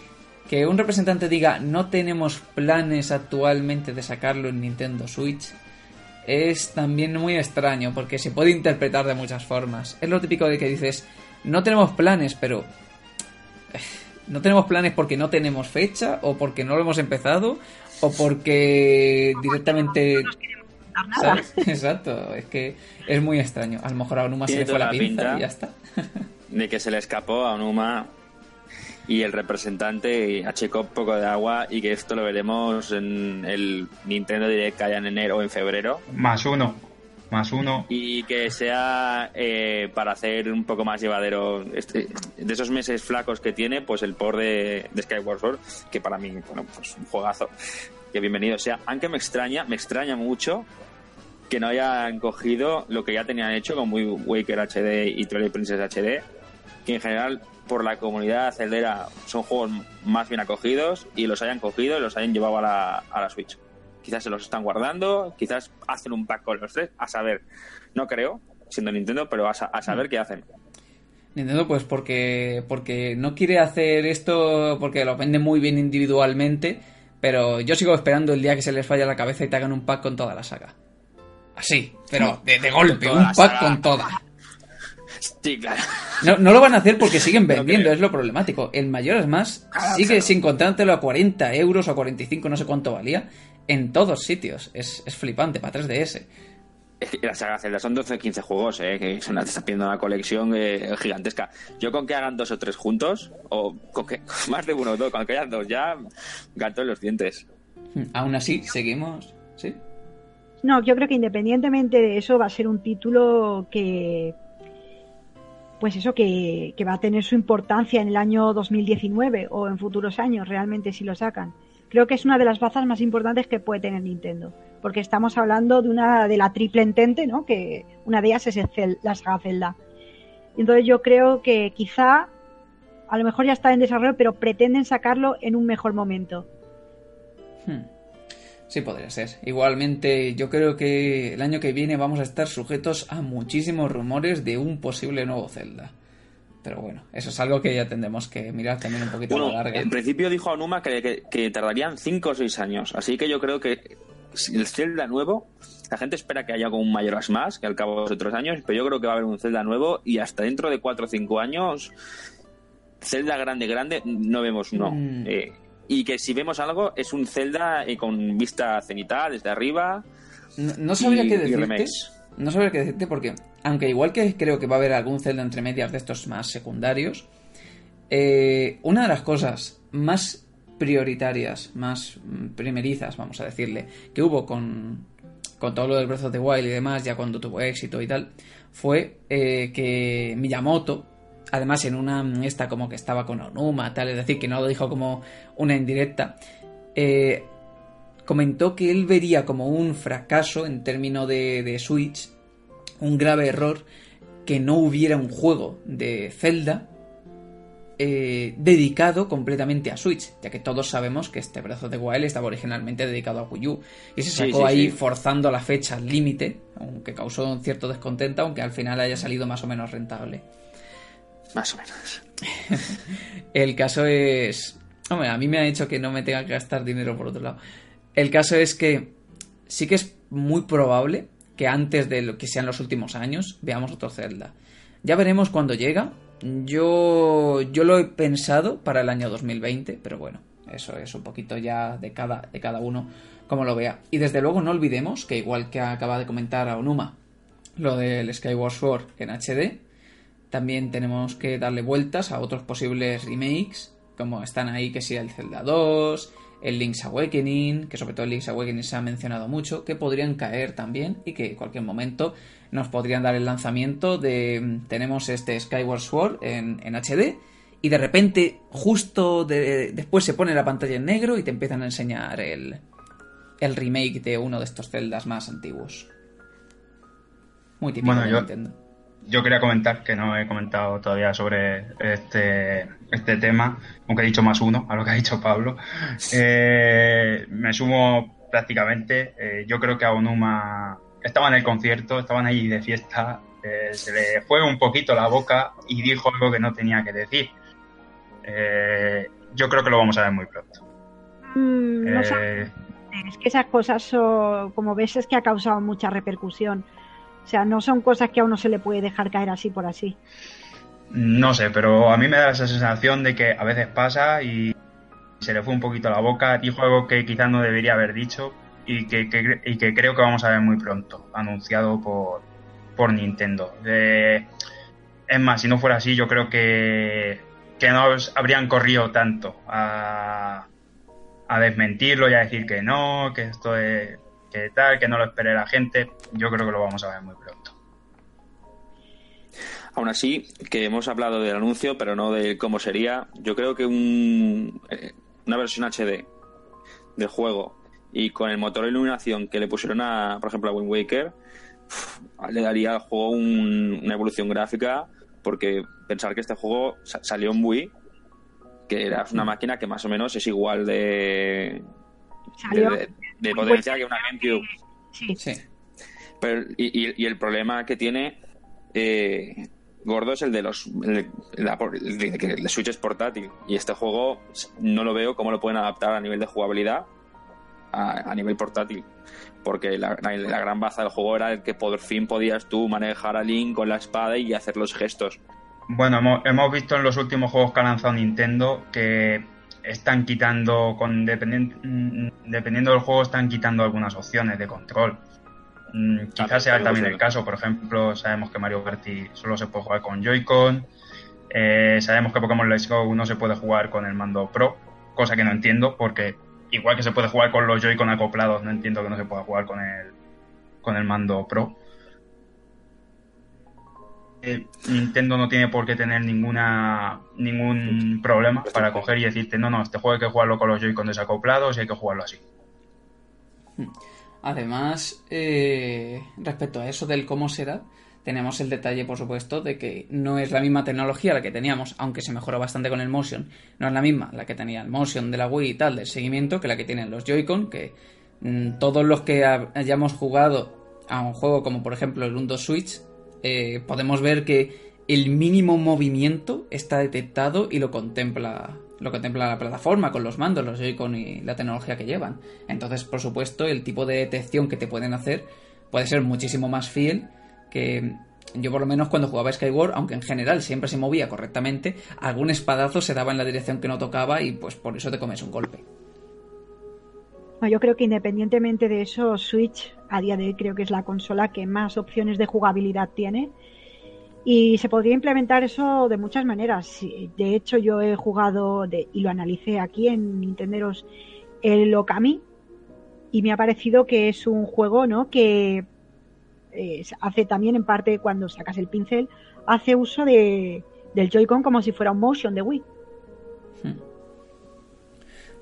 que un representante diga no tenemos planes actualmente de sacarlo en Nintendo Switch es también muy extraño porque se puede interpretar de muchas formas. Es lo típico de que dices no tenemos planes, pero eh, no tenemos planes porque no tenemos fecha o porque no lo hemos empezado o porque directamente. Exacto, es que es muy extraño. A lo mejor a Onuma se le fue la pinza pinta. y ya está. de que se le escapó a Onuma y el representante un poco de agua y que esto lo veremos en el Nintendo Direct que haya en enero o en febrero. Más uno, más uno. y que sea eh, para hacer un poco más llevadero este, de esos meses flacos que tiene pues el por de, de Skyward Sword que para mí bueno pues un juegazo. Que bienvenido sea. Aunque me extraña me extraña mucho que no hayan cogido lo que ya tenían hecho con Wind Waker HD y Twilight Princess HD que en general por la comunidad celdera son juegos más bien acogidos y los hayan cogido y los hayan llevado a la, a la Switch. Quizás se los están guardando, quizás hacen un pack con los tres, a saber, no creo, siendo Nintendo, pero a, sa- a saber qué hacen. Nintendo, pues porque, porque no quiere hacer esto porque lo vende muy bien individualmente, pero yo sigo esperando el día que se les falla la cabeza y te hagan un pack con toda la saga. Así, pero de, de golpe, un pack saga. con toda. Sí, claro. No, no lo van a hacer porque siguen vendiendo, es lo problemático. El mayor es más, Ah, sigue claro. sin contártelo a 40 euros o a 45, no sé cuánto valía, en todos sitios. Es, es flipante, para 3DS. Es que la saga Zelda son 12 o 15 juegos, ¿eh? que son, te estás pidiendo una colección eh, gigantesca. Yo con que hagan dos o tres juntos, o con que más de uno o dos, con que hayan dos ya, gato en los dientes. Hmm, Aún así, seguimos. ¿Sí? No, yo creo que independientemente de eso va a ser un título que pues eso que, va a tener su importancia en el año 2019 o en futuros años realmente si lo sacan. Creo que es una de las bazas más importantes que puede tener Nintendo, porque estamos hablando de una de la triple entente, ¿no? Que una de ellas es el la saga Zelda. Entonces yo creo que quizá a lo mejor ya está en desarrollo, pero pretenden sacarlo en un mejor momento. Hmm. Sí, podría ser. Igualmente, yo creo que el año que viene vamos a estar sujetos a muchísimos rumores de un posible nuevo Zelda. Pero bueno, eso es algo que ya tendremos que mirar también un poquito a Bueno, la larga. en principio dijo Anuma que, que, que tardarían 5 o 6 años, así que yo creo que el Zelda nuevo, la gente espera que haya como un Majora's más, que al cabo de otros años, pero yo creo que va a haber un Zelda nuevo y hasta dentro de 4 o 5 años, Zelda grande, grande, no vemos uno. Mm. Eh, y que si vemos algo, es un Zelda eh, con vista cenital, desde arriba. No, no sabría y- qué decirte. No sabría qué decirte porque, aunque igual que creo que va a haber algún Zelda entre medias de estos más secundarios, eh, una de las cosas más prioritarias, más primerizas, vamos a decirle, que hubo con, con todo lo del Breath of the Wild y demás, ya cuando tuvo éxito y tal, fue eh, que Miyamoto, además en una esta como que estaba con Onuma, tal, es decir, que no lo dijo como una indirecta, eh, comentó que él vería como un fracaso en términos de, de Switch, un grave error, que no hubiera un juego de Zelda eh, dedicado completamente a Switch, ya que todos sabemos que este of the Wild estaba originalmente dedicado a Wii U y se sacó sí, ahí sí. forzando la fecha al límite, aunque causó un cierto descontento, aunque al final haya salido más o menos rentable. Más o menos. El caso es. Hombre, a mí me ha hecho que no me tenga que gastar dinero por otro lado. El caso es que sí que es muy probable que antes de lo que sean los últimos años veamos otro Zelda. Ya veremos cuándo llega. Yo, yo lo he pensado para el año 2020, pero bueno, eso es un poquito ya de cada, de cada uno como lo vea. Y desde luego no olvidemos que igual que acaba de comentar a Onuma, lo del Skyward Sword en HD, también tenemos que darle vueltas a otros posibles remakes, como están ahí que sea el Zelda 2, el Link's Awakening, que sobre todo el Link's Awakening se ha mencionado mucho, que podrían caer también y que en cualquier momento nos podrían dar el lanzamiento de tenemos este Skyward Sword en, en HD y de repente justo de- después se pone la pantalla en negro y te empiezan a enseñar el, el remake de uno de estos Zeldas más antiguos. Muy típico Bueno, de yo- Nintendo. Yo quería comentar, que no he comentado todavía sobre este, este tema, aunque he dicho más uno a lo que ha dicho Pablo. Eh, me sumo prácticamente. eh, yo creo que a Onuma estaba en el concierto, estaban ahí de fiesta, eh, se le fue un poquito la boca y dijo algo que no tenía que decir. Eh, yo creo que lo vamos a ver muy pronto. Mm, no sé. Eh, Es que esas cosas, son- como ves, es que ha causado mucha repercusión. O sea, no son cosas que a uno se le puede dejar caer así por así. No sé, pero a mí me da esa sensación de que a veces pasa y se le fue un poquito la boca, dijo algo que quizás no debería haber dicho y que, que- y que creo que vamos a ver muy pronto, anunciado por, por Nintendo. Es más, si no fuera así, yo creo que, que no habrían corrido tanto a, a desmentirlo y a decir que no, que esto es que tal, que no lo espere la gente. Yo creo que lo vamos a ver muy pronto. Aún así, que hemos hablado del anuncio, pero no de cómo sería. Yo creo que un, eh, una versión HD del juego y con el motor de iluminación que le pusieron a, por ejemplo, a Wind Waker, uf, le daría al juego un- una evolución gráfica, porque pensar que este juego sa- salió en Wii, que era una máquina que más o menos es igual de, Salió. de, de- potencia que una GameCube. Sí. Sí. Pero, y, y- y el problema que tiene eh, gordo es el de los el, el, Switch es portátil y este juego no lo veo cómo lo pueden adaptar a nivel de jugabilidad a, nivel portátil porque la, gran baza del juego era el que por fin podías tú manejar a Link con la espada y hacer los gestos bueno hemos, hemos visto en los últimos juegos que ha lanzado Nintendo que están quitando con dependiendo, dependiendo del juego están quitando algunas opciones de control Mm, quizás sea también el caso, por ejemplo, sabemos que Mario Party solo se puede jugar con Joy-Con. Eh, sabemos que Pokémon Let's Go no se puede jugar con el mando Pro, cosa que no entiendo, porque igual que se puede jugar con los Joy-Con acoplados, no entiendo que no se pueda jugar con el, con el mando Pro. Eh, Nintendo no tiene por qué tener ninguna ningún problema para coger y decirte, no, no, este juego hay que jugarlo con los Joy-Con desacoplados y hay que jugarlo así. Hmm. Además, eh, respecto a eso del cómo será, tenemos el detalle, por supuesto, de que no es la misma tecnología la que teníamos, aunque se mejoró bastante con el Motion, no es la misma la que tenía el Motion de la Wii y tal, del seguimiento, que la que tienen los Joy-Con, que mm, todos los que hayamos jugado a un juego como por ejemplo el 1 Switch, eh, podemos ver que el mínimo movimiento está detectado y lo contempla lo contempla la plataforma con los mandos, los Joy-Con y la tecnología que llevan. Entonces, por supuesto, el tipo de detección que te pueden hacer puede ser muchísimo más fiel que yo por lo menos cuando jugaba Skyward, aunque en general siempre se movía correctamente, algún espadazo se daba en la dirección que no tocaba y pues por eso te comes un golpe. Yo creo que independientemente de eso, Switch a día de hoy creo que es la consola que más opciones de jugabilidad tiene y se podría implementar eso de muchas maneras. De hecho, yo he jugado y lo analicé aquí en Nintenderos el Okami y me ha parecido que es un juego ¿no? que eh, hace también en parte cuando sacas el pincel, hace uso de, del Joy-Con como si fuera un motion de Wii.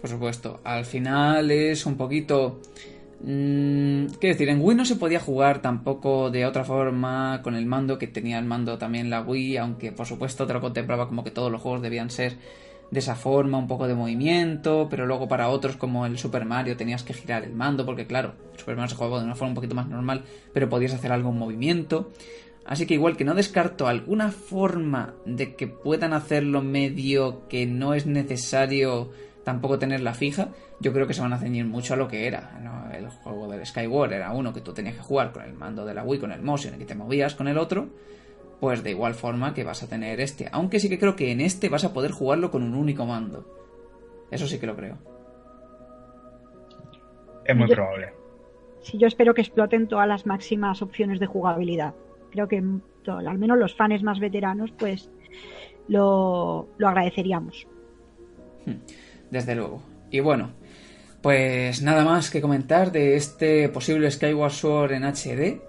Por supuesto, al final es un poquito Mm, quiero decir, en Wii no se podía jugar tampoco de otra forma con el mando que tenía el mando también la Wii, aunque por supuesto te lo contemplaba como que todos los juegos debían ser de esa forma, un poco de movimiento, pero luego para otros como el Super Mario tenías que girar el mando, porque claro, Super Mario se jugaba de una forma un poquito más normal, pero podías hacer algo en movimiento. Así que igual que no descarto alguna forma de que puedan hacerlo medio que no es necesario tampoco tenerla fija, yo creo que se van a ceñir mucho a lo que era. El juego del Skyward era uno que tú tenías que jugar con el mando de la Wii, con el motion, y que te movías con el otro. Pues de igual forma que vas a tener este. Aunque sí que creo que en este vas a poder jugarlo con un único mando. Eso sí que lo creo. Es muy probable. Sí, yo espero que exploten todas las máximas opciones de jugabilidad. Creo que al menos los fans más veteranos, pues lo, lo agradeceríamos. Hmm desde luego. Y bueno, pues nada más que comentar de este posible Skyward Sword en HD.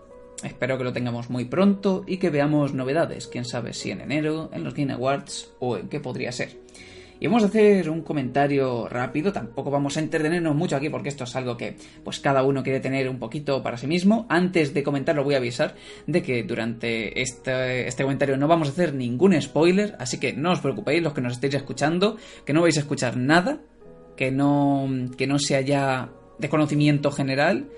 Espero que lo tengamos muy pronto y que veamos novedades, quién sabe si en enero, en los Game Awards o en qué podría ser. Y vamos a hacer un comentario rápido, tampoco vamos a entretenernos mucho aquí porque esto es algo que pues cada uno quiere tener un poquito para sí mismo. Antes de comentarlo voy a avisar de que durante este, este comentario no vamos a hacer ningún spoiler, así que no os preocupéis los que nos estéis escuchando, que no vais a escuchar nada, que no, que no sea ya de conocimiento general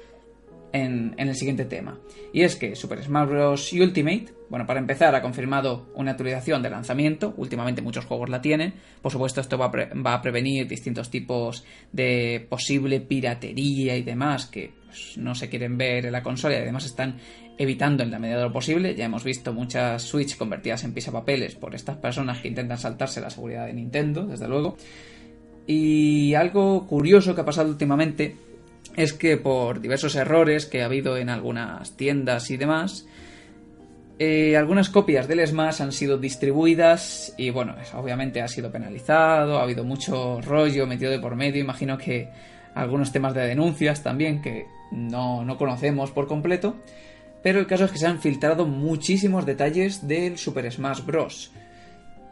en, el siguiente tema. Y es que Super Smash Bros. Ultimate, bueno, para empezar, ha confirmado una actualización de lanzamiento. Últimamente muchos juegos la tienen. Por supuesto, esto va a, prevenir distintos tipos de posible piratería y demás que pues, no se quieren ver en la consola y además están evitando en la medida de lo posible. Ya hemos visto muchas Switch convertidas en pisapapeles por estas personas que intentan saltarse la seguridad de Nintendo, desde luego. Y algo curioso que ha pasado últimamente es que por diversos errores que ha habido en algunas tiendas y demás, eh, algunas copias del Smash han sido distribuidas y bueno, obviamente ha sido penalizado, ha habido mucho rollo metido de por medio, imagino que algunos temas de denuncias también que no, no conocemos por completo, pero el caso es que se han filtrado muchísimos detalles del Super Smash Bros.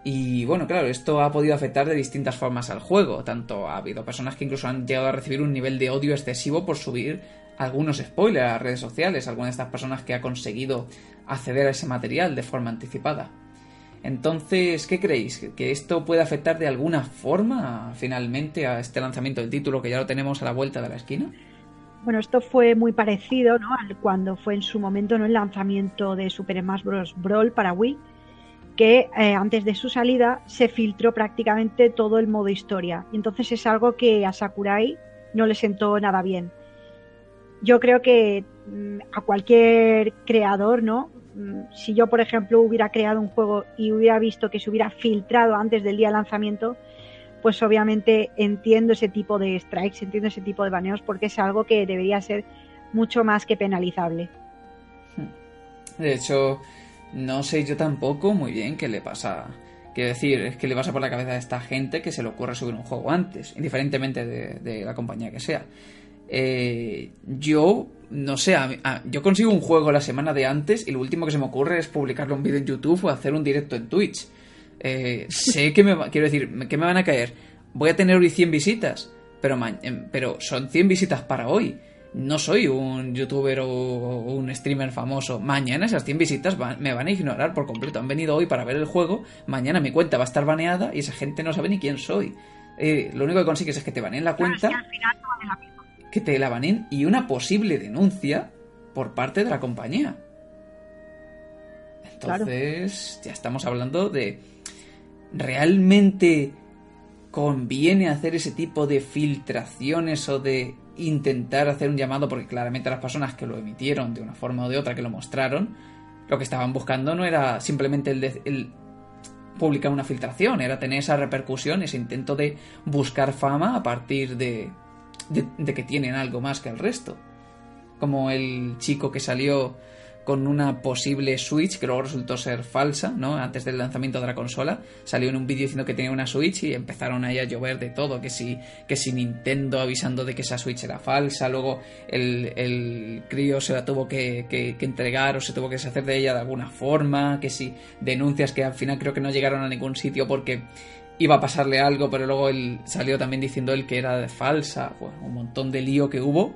Y bueno, claro, esto ha podido afectar de distintas formas al juego. Tanto ha habido personas que incluso han llegado a recibir un nivel de odio excesivo por subir algunos spoilers a redes sociales, alguna de estas personas que ha conseguido acceder a ese material de forma anticipada. Entonces, ¿qué creéis? ¿Que esto puede afectar de alguna forma finalmente a este lanzamiento del título que ya lo tenemos a la vuelta de la esquina? Bueno, esto fue muy parecido ¿no? cuando fue en su momento ¿no? el lanzamiento de Super Smash Bros. Brawl para Wii, que eh, antes de su salida se filtró prácticamente todo el modo historia. Y entonces es algo que a Sakurai no le sentó nada bien. Yo creo que mm, a cualquier creador, ¿no? Mm, si yo, por ejemplo, hubiera creado un juego y hubiera visto que se hubiera filtrado antes del día de lanzamiento, pues obviamente entiendo ese tipo de strikes, entiendo ese tipo de baneos, porque es algo que debería ser mucho más que penalizable. De hecho, no sé yo tampoco muy bien qué le pasa. Quiero decir, es que le pasa por la cabeza a esta gente que se le ocurre subir un juego antes, indiferentemente de, la compañía que sea. Eh, yo, no sé, yo consigo un juego la semana de antes y lo último que se me ocurre es publicarle un vídeo en YouTube o hacer un directo en Twitch. Eh, sé que me quiero decir, que me van a caer. Voy a tener hoy 100 visitas, pero, em, pero son 100 visitas para hoy no soy un youtuber o un streamer famoso. Mañana esas 100 visitas me van a ignorar por completo. Han venido hoy para ver el juego, mañana mi cuenta va a estar baneada y esa gente no sabe ni quién soy. Eh, lo único que consigues es que te baneen la cuenta, que te la baneen y una posible denuncia por parte de la compañía. Entonces, ya estamos hablando de... ¿Realmente conviene hacer ese tipo de filtraciones o de intentar hacer un llamado, porque claramente las personas que lo emitieron de una forma o de otra, que lo mostraron, lo que estaban buscando no era simplemente el, publicar una filtración, era tener esa repercusión, ese intento de buscar fama a partir de, de que tienen algo más que el resto. Como el chico que salió con una posible Switch que luego resultó ser falsa, ¿no? Antes del lanzamiento de la consola, salió en un vídeo diciendo que tenía una Switch y empezaron ahí a llover de todo, que si, que si Nintendo avisando de que esa Switch era falsa, luego el, el crío se la tuvo que, que, entregar o se tuvo que deshacer de ella de alguna forma, que si denuncias que al final creo que no llegaron a ningún sitio porque iba a pasarle algo, pero luego él salió también diciendo él que era falsa, bueno, un montón de lío que hubo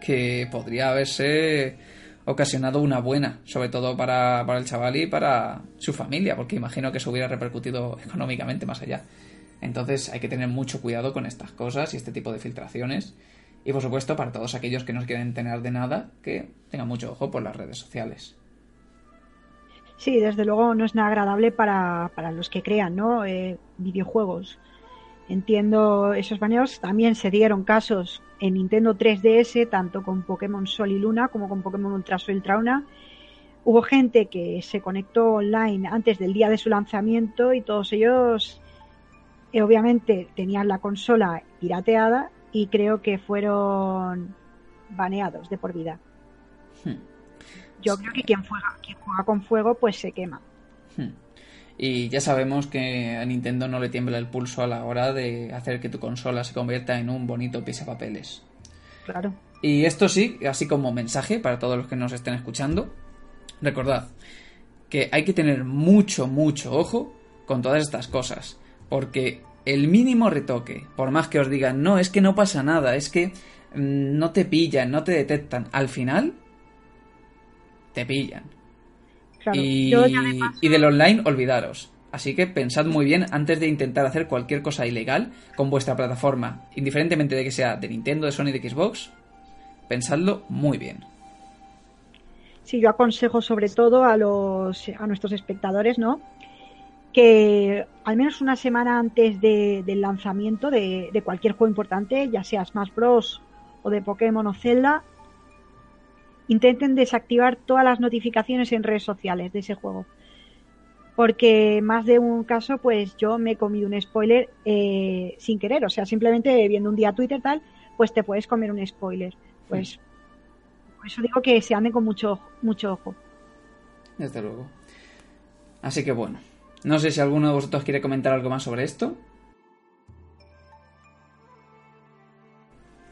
que podría haberse ocasionado una buena, sobre todo para, el chaval y para su familia, porque imagino que eso hubiera repercutido económicamente más allá. Entonces hay que tener mucho cuidado con estas cosas y este tipo de filtraciones. Y por supuesto, para todos aquellos que no quieren tener de nada, que tengan mucho ojo por las redes sociales. Sí, desde luego no es nada agradable para, para los que crean ¿no? Eh, videojuegos. Entiendo esos baneos. También se dieron casos en Nintendo 3DS, tanto con Pokémon Sol y Luna como con Pokémon Ultra Sol y Trauna. Hubo gente que se conectó online antes del día de su lanzamiento y todos ellos eh, obviamente tenían la consola pirateada y creo que fueron baneados de por vida. Hmm. Yo creo que quien juega, quien juega con fuego pues se quema. Hmm. Y ya sabemos que a Nintendo no le tiembla el pulso a la hora de hacer que tu consola se convierta en un bonito pisapapeles. Claro. Y esto sí, así como mensaje para todos los que nos estén escuchando, recordad que hay que tener mucho, mucho ojo con todas estas cosas. Porque el mínimo retoque, por más que os digan, no, es que no pasa nada, es que mm, no te pillan, no te detectan, al final te pillan y, y del online, olvidaros. Así que pensad muy bien antes de intentar hacer cualquier cosa ilegal con vuestra plataforma, indiferentemente de que sea de Nintendo, de Sony, de Xbox, pensadlo muy bien. Sí, yo aconsejo sobre todo a los a nuestros espectadores, ¿no? Que al menos una semana antes del lanzamiento de, de, cualquier juego importante, ya sea Smash Bros. o de Pokémon o Zelda, intenten desactivar todas las notificaciones en redes sociales de ese juego. Porque más de un caso, pues yo me he comido un spoiler eh, sin querer. O sea, simplemente viendo un día Twitter tal, pues te puedes comer un spoiler. Pues por eso digo que se anden con mucho, mucho ojo. Desde luego. Así que bueno. No sé si alguno de vosotros quiere comentar algo más sobre esto.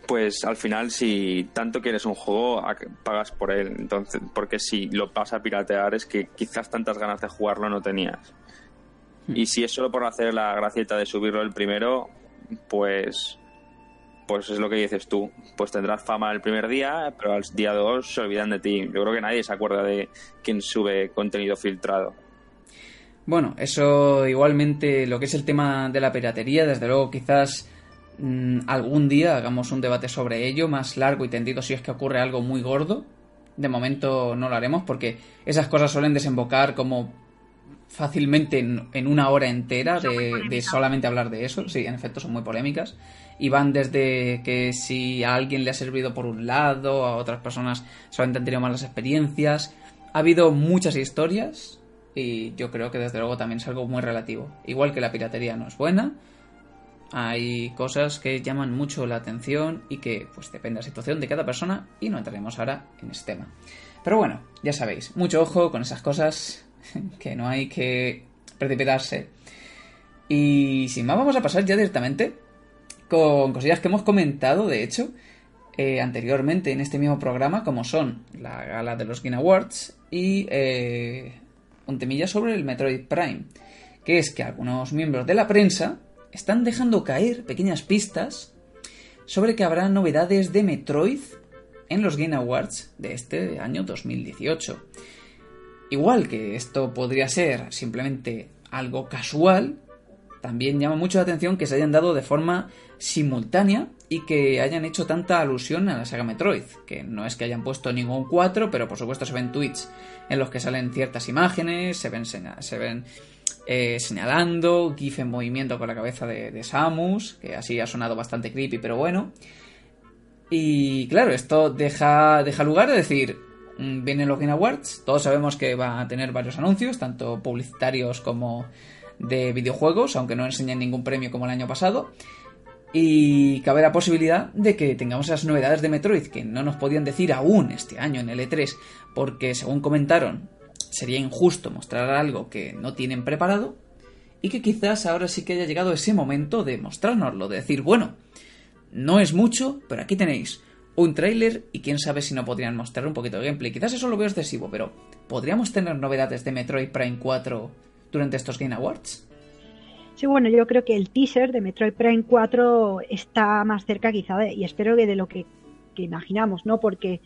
Pues al final si tanto quieres un juego pagas por él. Entonces porque si lo vas a piratear es que quizás tantas ganas de jugarlo no tenías. Hmm. y si es solo por hacer la gracieta de subirlo el primero pues pues es lo que dices tú. Pues tendrás fama el primer día pero al día dos se olvidan de ti. Yo creo que nadie se acuerda de quién sube contenido filtrado. Bueno, eso igualmente lo que es el tema de la piratería, desde luego quizás Mm, algún día hagamos un debate sobre ello más largo y tendido si es que ocurre algo muy gordo. De momento no lo haremos porque esas cosas suelen desembocar como fácilmente en, una hora entera de, solamente hablar de eso. Sí, en efecto son muy polémicas. Y van desde que si a alguien le ha servido por un lado, a otras personas solamente han tenido malas experiencias. Ha habido muchas historias y yo creo que desde luego también es algo muy relativo. Igual que la piratería no es buena, hay cosas que llaman mucho la atención y que pues depende de la situación de cada persona y no entraremos ahora en este tema. Pero bueno, ya sabéis, mucho ojo con esas cosas que no hay que precipitarse. Y sin más, vamos a pasar ya directamente con cosillas que hemos comentado, de hecho, eh, anteriormente en este mismo programa, como son la gala de los Game Awards y eh, un temilla sobre el Metroid Prime, que es que algunos miembros de la prensa están dejando caer pequeñas pistas sobre que habrá novedades de Metroid en los Game Awards de este año 2018. Igual que esto podría ser simplemente algo casual, también llama mucho la atención que se hayan dado de forma simultánea y que hayan hecho tanta alusión a la saga Metroid, que no es que hayan puesto ningún 4, pero por supuesto se ven tweets en los que salen ciertas imágenes, se ven, se ven eh, señalando, GIF en movimiento con la cabeza de, Samus, que así ha sonado bastante creepy, pero bueno. Y claro, esto deja, deja lugar a decir, Mm, vienen los Game Awards, todos sabemos que va a tener varios anuncios, tanto publicitarios como de videojuegos, aunque no enseñan ningún premio como el año pasado. Y cabe la posibilidad de que tengamos esas novedades de Metroid que no nos podían decir aún este año en el E3, porque según comentaron, sería injusto mostrar algo que no tienen preparado, y que quizás ahora sí que haya llegado ese momento de mostrárnoslo, de decir, bueno, no es mucho, pero aquí tenéis un tráiler y quién sabe si no podrían mostrar un poquito de gameplay. Quizás eso lo veo excesivo, pero ¿podríamos tener novedades de Metroid Prime 4 durante estos Game Awards? Sí, bueno, yo creo que el teaser de Metroid Prime 4 está más cerca quizá y espero que de lo que, que imaginamos, ¿no? Porque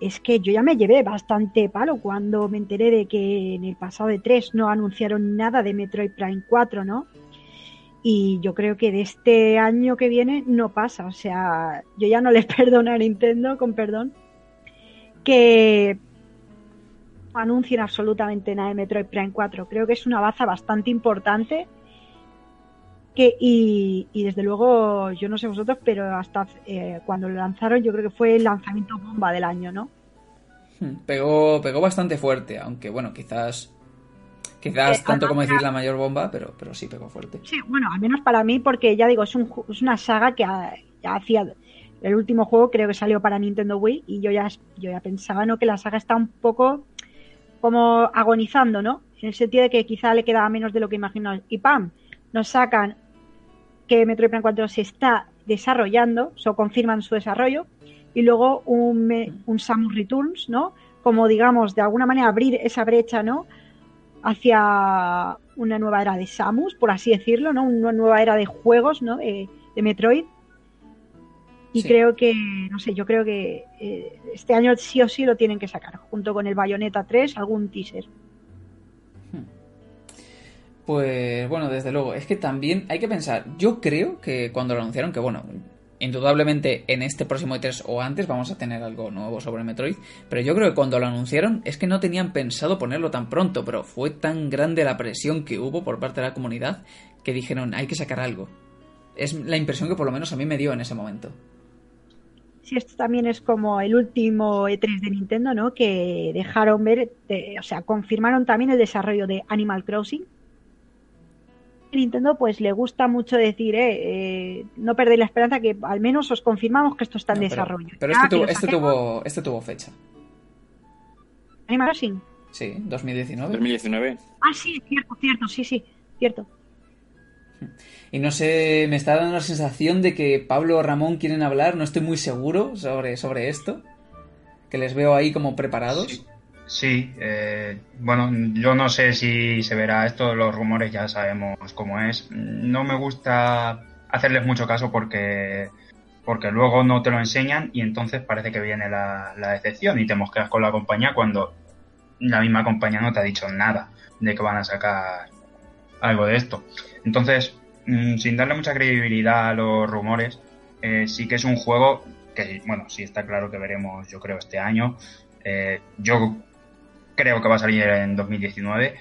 es que yo ya me llevé bastante palo cuando me enteré de que en el pasado de 3 no anunciaron nada de Metroid Prime 4, ¿no? Y yo creo que de este año que viene no pasa. O sea, yo ya no les perdono a Nintendo, con perdón, que anuncien absolutamente nada de Metroid Prime 4. Creo que es una baza bastante importante. Que, y, desde luego, yo no sé vosotros, pero hasta eh, cuando lo lanzaron, yo creo que fue el lanzamiento bomba del año, ¿no? Hmm, pegó, pegó bastante fuerte, aunque bueno, quizás Quizás eh, tanto como decir la mayor bomba, pero, pero sí pegó fuerte. Sí, bueno, al menos para mí, porque ya digo, es, un, es una saga que ya hacía. El último juego creo que salió para Nintendo Wii y yo ya, yo ya pensaba ¿no? que la saga está un poco como agonizando, ¿no? En el sentido de que quizá le quedaba menos de lo que imaginó. Y ¡pam! Nos sacan que Metroid Prime 4 se está desarrollando, o confirman su desarrollo, y luego un, un Samus Returns, ¿no? Como digamos, de alguna manera abrir esa brecha, ¿no? hacia una nueva era de Samus, por así decirlo, ¿no? Una nueva era de juegos, ¿no? De, Metroid. Y creo que, no sé, yo creo que eh, este año sí o sí lo tienen que sacar, junto con el Bayonetta 3, algún teaser. Pues bueno, desde luego, es que también hay que pensar, yo creo que cuando lo anunciaron, que bueno, indudablemente en este próximo E3 o antes vamos a tener algo nuevo sobre Metroid, pero yo creo que cuando lo anunciaron es que no tenían pensado ponerlo tan pronto, pero fue tan grande la presión que hubo por parte de la comunidad que dijeron hay que sacar algo. Es la impresión que por lo menos a mí me dio en ese momento. Sí, esto también es como el último E3 de Nintendo, ¿no? Que dejaron ver, o sea, confirmaron también el desarrollo de Animal Crossing, Nintendo pues le gusta mucho decir, eh, eh, no perdéis la esperanza que al menos os confirmamos que esto está en desarrollo. Pero este, tuvo, este, tuvo, este tuvo fecha. Animal Crossing. Sí, 2019. 2019. Ah, sí, cierto, cierto, sí, sí, cierto. Y no sé, me está dando la sensación de que Pablo o Ramón quieren hablar, no estoy muy seguro sobre, sobre esto. Que les veo ahí como preparados. Sí, eh, bueno, yo no sé si se verá esto, los rumores ya sabemos cómo es. No me gusta hacerles mucho caso porque, porque luego no te lo enseñan y entonces parece que viene la, decepción y te mosqueas con la compañía cuando la misma compañía no te ha dicho nada de que van a sacar algo de esto. Entonces, mm, sin darle mucha credibilidad a los rumores, eh, sí que es un juego que, bueno, sí está claro que veremos, yo creo, este año. Eh, yo creo que va a salir en 2019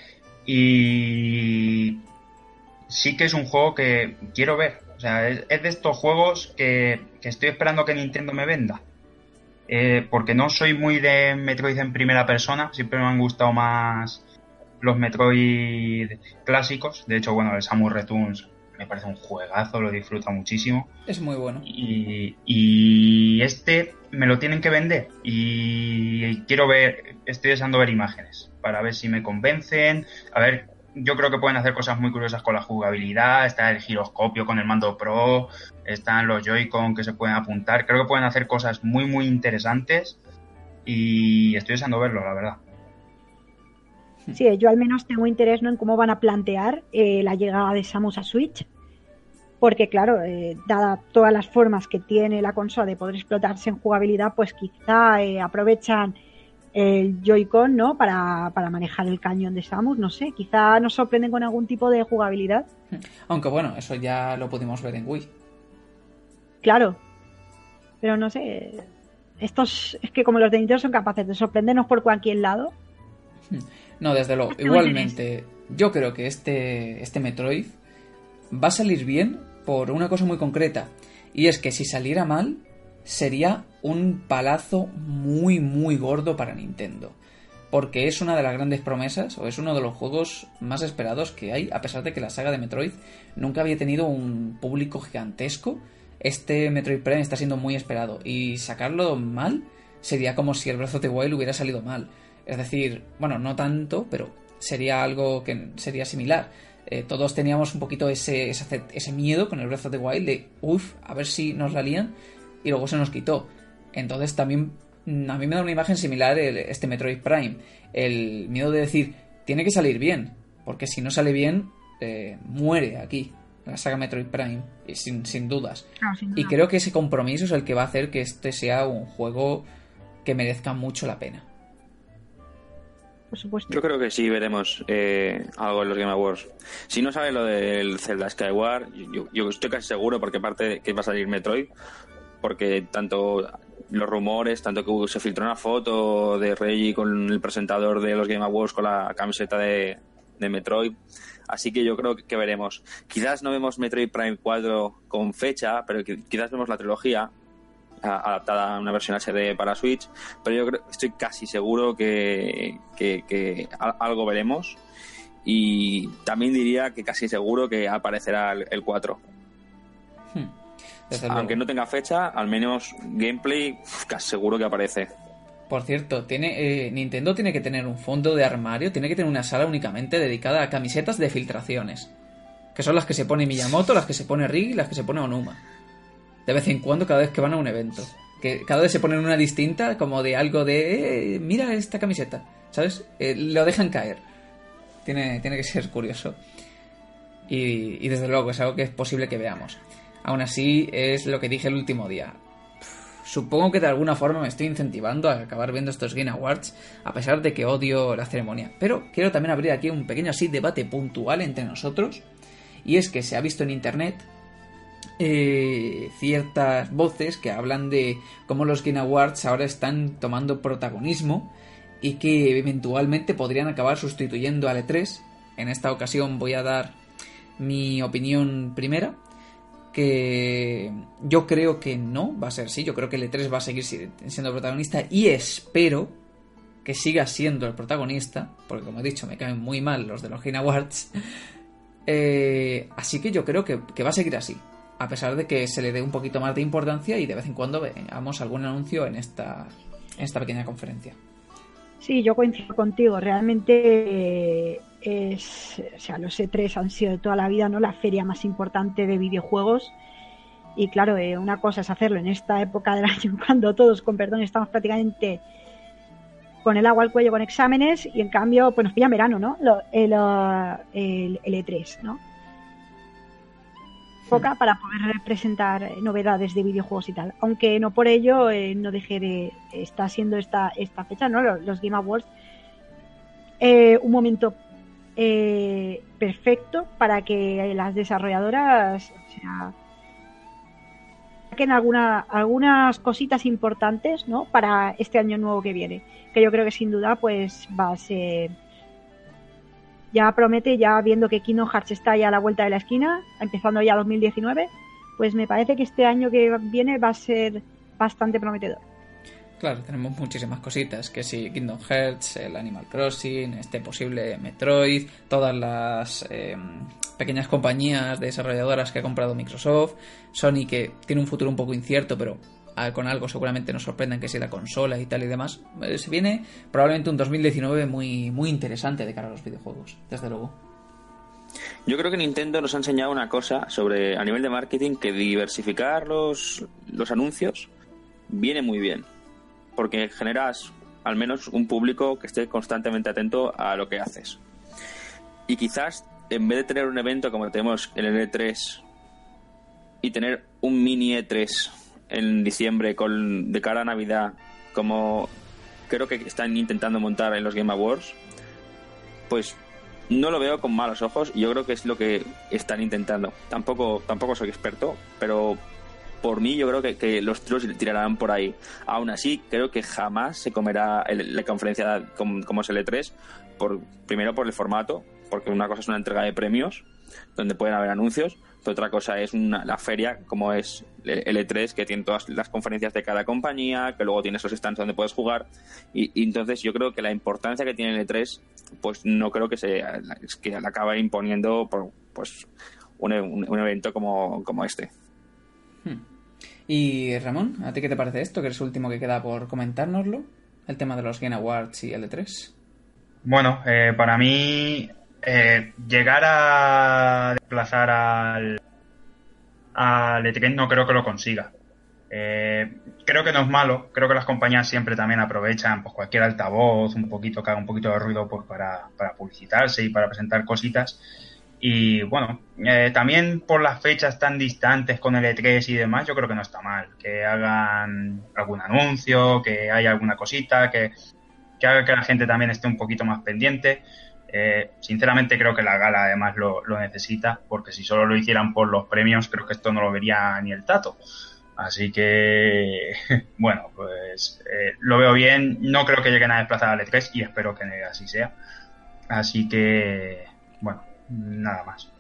Y sí que es un juego que quiero ver. O sea, es, de estos juegos que, estoy esperando que Nintendo me venda. Eh, porque no soy muy de Metroid en primera persona, siempre me han gustado más los Metroid clásicos. De hecho, bueno, el Samus Returns me parece un juegazo, lo disfruto muchísimo. Es muy bueno. Y, y, este me lo tienen que vender. Y quiero ver, estoy deseando ver imágenes para ver si me convencen. A ver, yo creo que pueden hacer cosas muy curiosas con la jugabilidad. Está el giroscopio con el mando Pro, están los Joy-Con que se pueden apuntar. Creo que pueden hacer cosas muy, muy interesantes. Y estoy deseando verlo, la verdad. Sí, yo al menos tengo interés ¿no? en cómo van a plantear eh, la llegada de Samus a Switch, porque claro, eh, dada todas las formas que tiene la consola de poder explotarse en jugabilidad, pues quizá eh, aprovechan el Joy-Con ¿no? Para, para, manejar el cañón de Samus, no sé, quizá nos sorprenden con algún tipo de jugabilidad. Aunque bueno, eso ya lo pudimos ver en Wii. Claro, pero no sé, estos es que como los de Nintendo son capaces de sorprendernos por cualquier lado. No, desde luego. Igualmente, yo creo que este, este Metroid va a salir bien por una cosa muy concreta. Y es que si saliera mal, sería un palazo muy, muy gordo para Nintendo. Porque es una de las grandes promesas, o es uno de los juegos más esperados que hay, a pesar de que la saga de Metroid nunca había tenido un público gigantesco. Este Metroid Prime está siendo muy esperado. Y sacarlo mal sería como si el brazo de Wild hubiera salido mal. Es decir, bueno, no tanto, pero sería algo que sería similar. Eh, todos teníamos un poquito ese, ese, miedo con el Breath of the Wild de, uff, a ver si nos la lían, y luego se nos quitó. Entonces también mm, a mí me da una imagen similar este Metroid Prime. El miedo de decir, tiene que salir bien, porque si no sale bien, eh, muere aquí la saga Metroid Prime, sin, sin dudas. Y creo que ese compromiso es el que va a hacer que este sea un juego que merezca mucho la pena. Yo creo que sí veremos eh, algo en los Game Awards. Si no sabe lo del Zelda Skyward, yo, estoy casi seguro porque aparte que va a salir Metroid, porque tanto los rumores, tanto que se filtró una foto de Reggie con el presentador de los Game Awards con la camiseta de, de Metroid. Así que yo creo que veremos. Quizás no vemos Metroid Prime 4 con fecha, pero quizás vemos la trilogía adaptada a una versión HD para Switch, pero yo creo, estoy casi seguro que, algo veremos y también diría que casi seguro que aparecerá el, 4. Hmm. Aunque no tenga fecha, al menos gameplay casi seguro que aparece. Por cierto, tiene eh, Nintendo tiene que tener un fondo de armario, tiene que tener una sala únicamente dedicada a camisetas de filtraciones. Que son las que se pone Miyamoto, las que se pone Rig y las que se pone Onuma de vez en cuando cada vez que van a un evento. Que cada vez se ponen una distinta, como de algo de, eh, mira esta camiseta, ¿sabes? Eh, lo dejan caer. Tiene, tiene que ser curioso. Y, desde luego es algo que es posible que veamos. Aún así, es lo que dije el último día. Supongo que de alguna forma me estoy incentivando a acabar viendo estos Game Awards, a pesar de que odio la ceremonia. Pero quiero también abrir aquí un pequeño así debate puntual entre nosotros. Y es que se ha visto en internet eh, ciertas voces que hablan de cómo los Game Awards ahora están tomando protagonismo y que eventualmente podrían acabar sustituyendo al E3. En esta ocasión voy a dar mi opinión primera, que yo creo que no va a ser así, yo creo que el E3 va a seguir siendo protagonista y espero que siga siendo el protagonista, porque como he dicho me caen muy mal los de los Game Awards, eh, así que yo creo que va a seguir así a pesar de que se le dé un poquito más de importancia y de vez en cuando veamos algún anuncio en esta, en esta pequeña conferencia. Sí, yo coincido contigo. Realmente eh, es, o sea, los E3 han sido toda la vida no la feria más importante de videojuegos. Y claro, eh, una cosa es hacerlo en esta época del año cuando todos, con perdón, estamos prácticamente con el agua al cuello con exámenes y en cambio, pues nos pilla verano, ¿no? el, el, el E3, ¿no? Poca para poder presentar novedades de videojuegos y tal. Aunque no por ello eh, no deje de está siendo esta esta fecha, ¿no? Los, Game Awards eh, un momento eh, perfecto para que las desarrolladoras o sea, saquen alguna, algunas cositas importantes, ¿no? Para este año nuevo que viene, que yo creo que sin duda pues va a ser ya promete, ya viendo que Kingdom Hearts está ya a la vuelta de la esquina, empezando ya 2019, pues me parece que este año que viene va a ser bastante prometedor. Claro, tenemos muchísimas cositas, que si Kingdom Hearts, el Animal Crossing, este posible Metroid, todas las eh, pequeñas compañías desarrolladoras que ha comprado Microsoft, Sony que tiene un futuro un poco incierto, pero con algo seguramente nos sorprendan que sea la consola y tal y demás. Eh, se viene probablemente un 2019 muy, muy interesante de cara a los videojuegos, desde luego. Yo creo que Nintendo nos ha enseñado una cosa sobre, a nivel de marketing, que diversificar los, los anuncios viene muy bien porque generas al menos un público que esté constantemente atento a lo que haces. Y quizás en vez de tener un evento como tenemos en el E3 y tener un mini E3 en diciembre con, de cara a Navidad, como creo que están intentando montar en los Game Awards, pues no lo veo con malos ojos. Yo creo que es lo que están intentando. Tampoco, tampoco soy experto, pero por mí yo creo que, los tiros tirarán por ahí. Aún así, creo que jamás se comerá la conferencia como, es el E3, por, primero por el formato, porque una cosa es una entrega de premios, donde pueden haber anuncios, otra cosa es la feria, como es el E3, que tiene todas las conferencias de cada compañía, que luego tiene esos stands donde puedes jugar, y, entonces yo creo que la importancia que tiene el E3, pues no creo que se que la acabe imponiendo por pues un, evento como, como este. Hmm. Y Ramón, ¿a ti qué te parece esto? Que eres el último que queda por comentárnoslo. El tema de los Game Awards y L3. Bueno, eh, para mí eh, llegar a desplazar al, al E3 no creo que lo consiga. Eh, creo que no es malo, creo que las compañías siempre también aprovechan pues, cualquier altavoz, un poquito que haga un poquito de ruido pues, para, para publicitarse y para presentar cositas. Y bueno, eh, también por las fechas tan distantes con el E3 y demás, yo creo que no está mal. Que hagan algún anuncio, que haya alguna cosita, que, haga que la gente también esté un poquito más pendiente. Eh, sinceramente creo que la gala además lo, necesita, porque si solo lo hicieran por los premios, creo que esto no lo vería ni el tato. Así que, bueno, pues eh, lo veo bien. No creo que lleguen a desplazar al E3 y espero que así sea. Así que, bueno, nada más.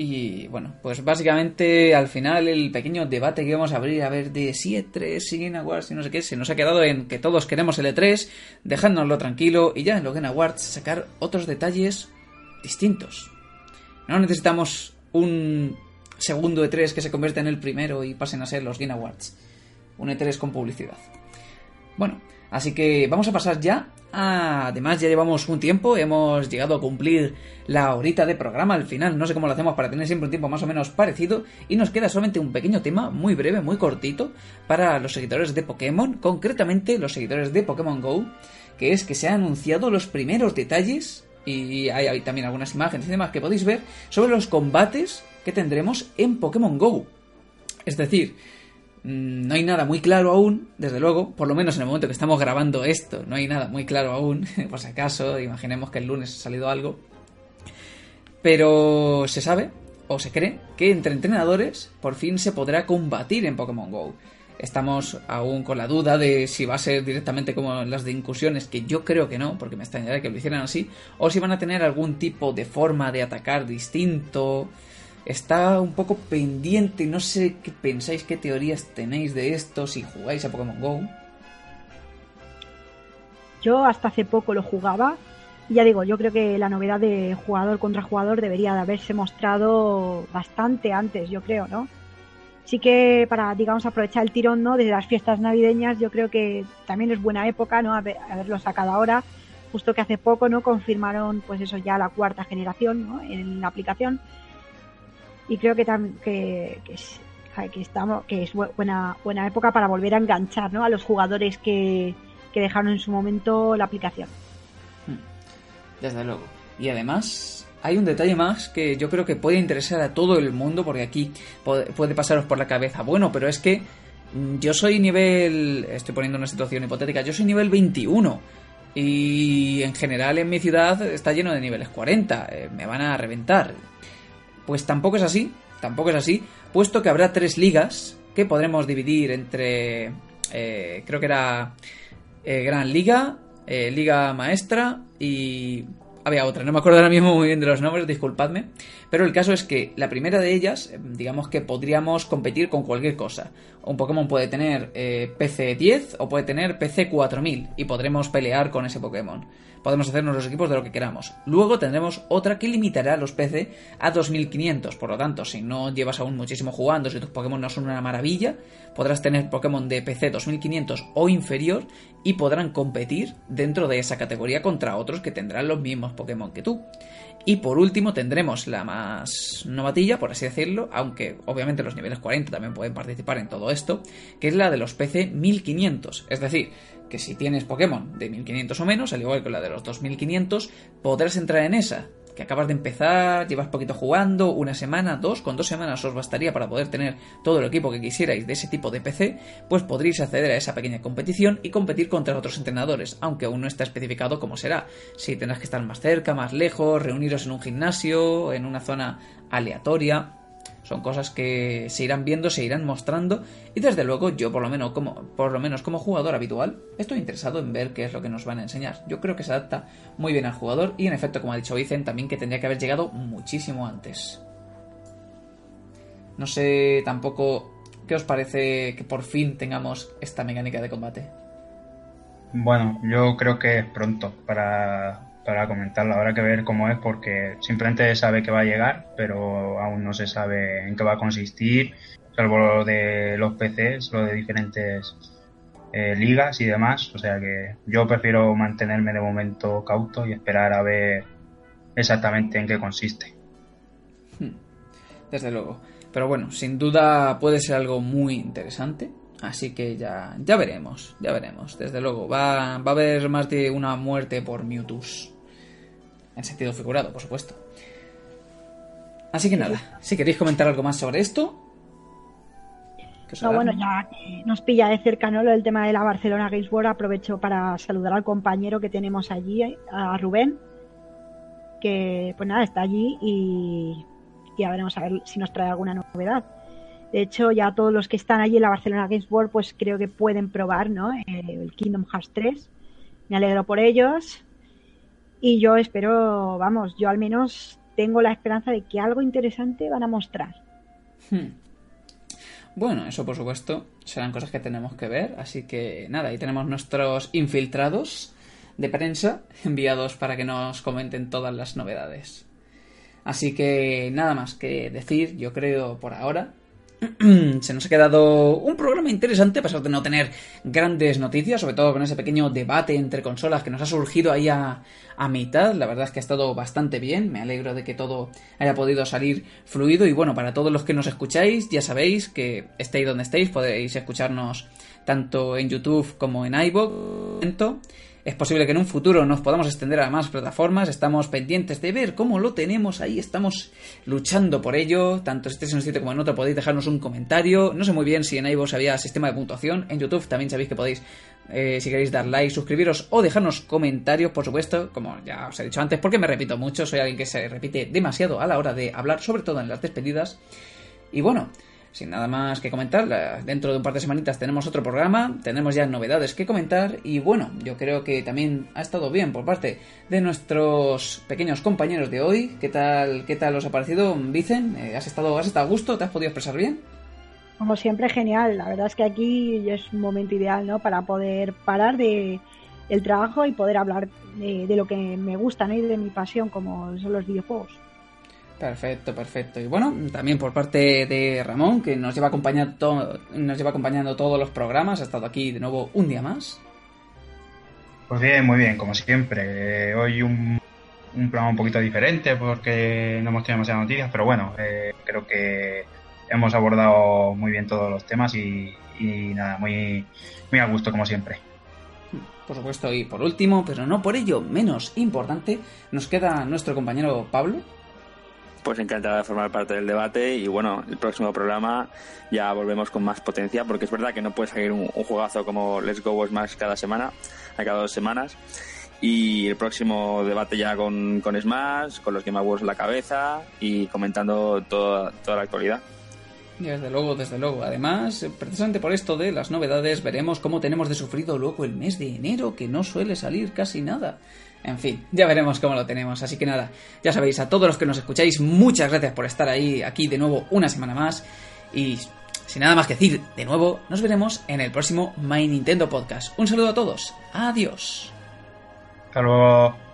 Y bueno, pues básicamente al final el pequeño debate que vamos a abrir a ver de si E3, si Game Awards y no sé qué, se nos ha quedado en que todos queremos el E3, dejándonoslo tranquilo y ya en los Game Awards sacar otros detalles distintos. No necesitamos un segundo E3 que se convierta en el primero y pasen a ser los Game Awards. Un E3 con publicidad. Bueno, Así que vamos a pasar ya. además, ya llevamos un tiempo, hemos llegado a cumplir la horita de programa al final. No sé cómo lo hacemos para tener siempre un tiempo más o menos parecido. Y nos queda solamente un pequeño tema, muy breve, muy cortito, para los seguidores de Pokémon, concretamente los seguidores de Pokémon Go, que es que se han anunciado los primeros detalles. Y hay, hay también algunas imágenes y demás que podéis ver sobre los combates que tendremos en Pokémon Go. Es decir, no hay nada muy claro aún, desde luego, por lo menos en el momento que estamos grabando esto, no hay nada muy claro aún, por si acaso, imaginemos que el lunes ha salido algo. Pero se sabe, o se cree, que entre entrenadores por fin se podrá combatir en Pokémon Go. Estamos aún con la duda de si va a ser directamente como las de incursiones, que yo creo que no, porque me extrañaría que lo hicieran así, o si van a tener algún tipo de forma de atacar distinto está un poco pendiente. No sé qué pensáis, qué teorías tenéis de esto si jugáis a Pokémon Go. Yo hasta hace poco lo jugaba. Y ya digo, yo creo que la novedad de jugador contra jugador debería de haberse mostrado bastante antes, yo creo, ¿no? Sí que para, digamos, aprovechar el tirón, ¿no? Desde las fiestas navideñas, yo creo que también es buena época, ¿no? haberlo sacado ahora, justo que hace poco, ¿no? Confirmaron, pues eso, ya la cuarta generación, ¿no? En la aplicación y creo que, que, que, es, estamos, que es buena, buena época para volver a enganchar ¿no? a los jugadores que, que dejaron en su momento la aplicación. Hmm. Desde luego. Y además, hay un detalle más que yo creo que puede interesar a todo el mundo, porque aquí puede pasaros por la cabeza, bueno, pero es que mm, yo soy nivel, estoy poniendo una situación hipotética, yo soy nivel 21 y en general en mi ciudad está lleno de niveles 40, eh, me van a reventar. Pues tampoco es así, tampoco es así, puesto que habrá tres ligas que podremos dividir entre, eh, creo que era eh, Gran Liga, eh, Liga Maestra y había otra, no me acuerdo ahora mismo muy bien de los nombres, disculpadme. Pero el caso es que la primera de ellas, eh, digamos que podríamos competir con cualquier cosa. Un Pokémon puede tener eh, PC 10 o puede tener PC 4000 y podremos pelear con ese Pokémon podemos hacernos los equipos de lo que queramos. Luego tendremos otra que limitará los PC a 2500, por lo tanto, si no llevas aún muchísimo jugando, si tus Pokémon no son una maravilla, podrás tener Pokémon de PC 2500 o inferior y podrán competir dentro de esa categoría contra otros que tendrán los mismos Pokémon que tú. Y por último tendremos la más novatilla, por así decirlo, aunque obviamente los niveles 40 también pueden participar en todo esto, que es la de los PC 1500. Es decir, que si tienes Pokémon de 1500 o menos, al igual que la de los 2500, podrás entrar en esa. Que acabas de empezar, llevas poquito jugando, una semana, dos, con dos semanas os bastaría para poder tener todo el equipo que quisierais de ese tipo de PC, pues podréis acceder a esa pequeña competición y competir contra otros entrenadores, aunque aún no está especificado cómo será. Si tendrás que estar más cerca, más lejos, reuniros en un gimnasio, en una zona aleatoria. Son cosas que se irán viendo, se irán mostrando y desde luego yo por lo menos como por lo menos como jugador habitual estoy interesado en ver qué es lo que nos van a enseñar. Yo creo que se adapta muy bien al jugador y en efecto como ha dicho Vicen también que tendría que haber llegado muchísimo antes. No sé tampoco qué os parece que por fin tengamos esta mecánica de combate. Bueno, yo creo que es pronto para para comentarlo. Habrá que ver cómo es porque simplemente sabe que va a llegar, pero aún no se sabe en qué va a consistir, salvo lo de los PCs, lo de diferentes eh, ligas y demás. O sea que yo prefiero mantenerme de momento cauto y esperar a ver exactamente en qué consiste. Hmm. Desde luego. Pero bueno, sin duda puede ser algo muy interesante. Así que ya, ya veremos, ya veremos. Desde luego, va, va a haber más de una muerte por Mewtwo en sentido figurado, por supuesto. Así que nada, si queréis comentar algo más sobre esto. No, bueno, ya nos pilla de cerca ¿no? lo del tema de la Barcelona Games World, aprovecho para saludar al compañero que tenemos allí, a Rubén, que pues nada, está allí y ya veremos a ver si nos trae alguna novedad. De hecho, ya todos los que están allí en la Barcelona Games World, pues creo que pueden probar ¿no? El Kingdom Hearts 3. Me alegro por ellos. Y yo espero, vamos, yo al menos tengo la esperanza de que algo interesante van a mostrar. Hmm. Bueno, eso por supuesto serán cosas que tenemos que ver, así que nada, ahí tenemos nuestros infiltrados de prensa enviados para que nos comenten todas las novedades. Así que nada más que decir, yo creo por ahora. se nos ha quedado un programa interesante, a pesar de no tener grandes noticias, sobre todo con ese pequeño debate entre consolas que nos ha surgido ahí a, mitad. La verdad es que ha estado bastante bien, me alegro de que todo haya podido salir fluido. Y bueno, para todos los que nos escucháis, ya sabéis que estéis donde estéis, podéis escucharnos tanto en YouTube como en iVoox. Es posible que en un futuro nos podamos extender a más plataformas. Estamos pendientes de ver cómo lo tenemos ahí. Estamos luchando por ello. Tanto si en un sitio como en otro podéis dejarnos un comentario. No sé muy bien si en iVoox había sistema de puntuación. En YouTube también sabéis que podéis, eh, si queréis dar like, suscribiros o dejarnos comentarios, por supuesto. Como ya os he dicho antes, porque me repito mucho. Soy alguien que se repite demasiado a la hora de hablar, sobre todo en las despedidas. Y bueno, sin nada más que comentar, dentro de un par de semanitas tenemos otro programa, tenemos ya novedades que comentar y bueno, yo creo que también ha estado bien por parte de nuestros pequeños compañeros de hoy. ¿Qué tal, qué tal os ha parecido, Vicen? Eh, ¿Has estado, has estado a gusto? ¿Te has podido expresar bien? Como siempre, genial. La verdad es que aquí es un momento ideal, ¿no? Para poder parar de el trabajo y poder hablar de, lo que me gusta, ¿no? Y de mi pasión, como son los videojuegos. Perfecto, perfecto. Y bueno, también por parte de Ramón, que nos lleva acompañando, nos lleva acompañando todos los programas, ha estado aquí de nuevo un día más. Pues bien, muy bien, como siempre. Hoy un, un programa un poquito diferente porque no hemos tenido demasiadas noticias, pero bueno, eh, creo que hemos abordado muy bien todos los temas y, y nada, muy, muy a gusto como siempre. Por supuesto, y por último, pero no por ello menos importante, nos queda nuestro compañero Pablo, pues encantado de formar parte del debate y bueno, el próximo programa ya volvemos con más potencia porque es verdad que no puede salir un, juegazo como Let's Go Smash cada semana, a cada dos semanas y el próximo debate ya con, con Smash, con los Game Awards en la cabeza y comentando toda, toda la actualidad. Desde luego, desde luego. Además, precisamente por esto de las novedades, veremos cómo tenemos de sufrido luego el mes de enero, que no suele salir casi nada. En fin, ya veremos cómo lo tenemos. Así que nada, ya sabéis, a todos los que nos escucháis, muchas gracias por estar ahí, aquí de nuevo una semana más. Y sin nada más que decir, de nuevo, nos veremos en el próximo My Nintendo Podcast. Un saludo a todos. Adiós. Hasta luego.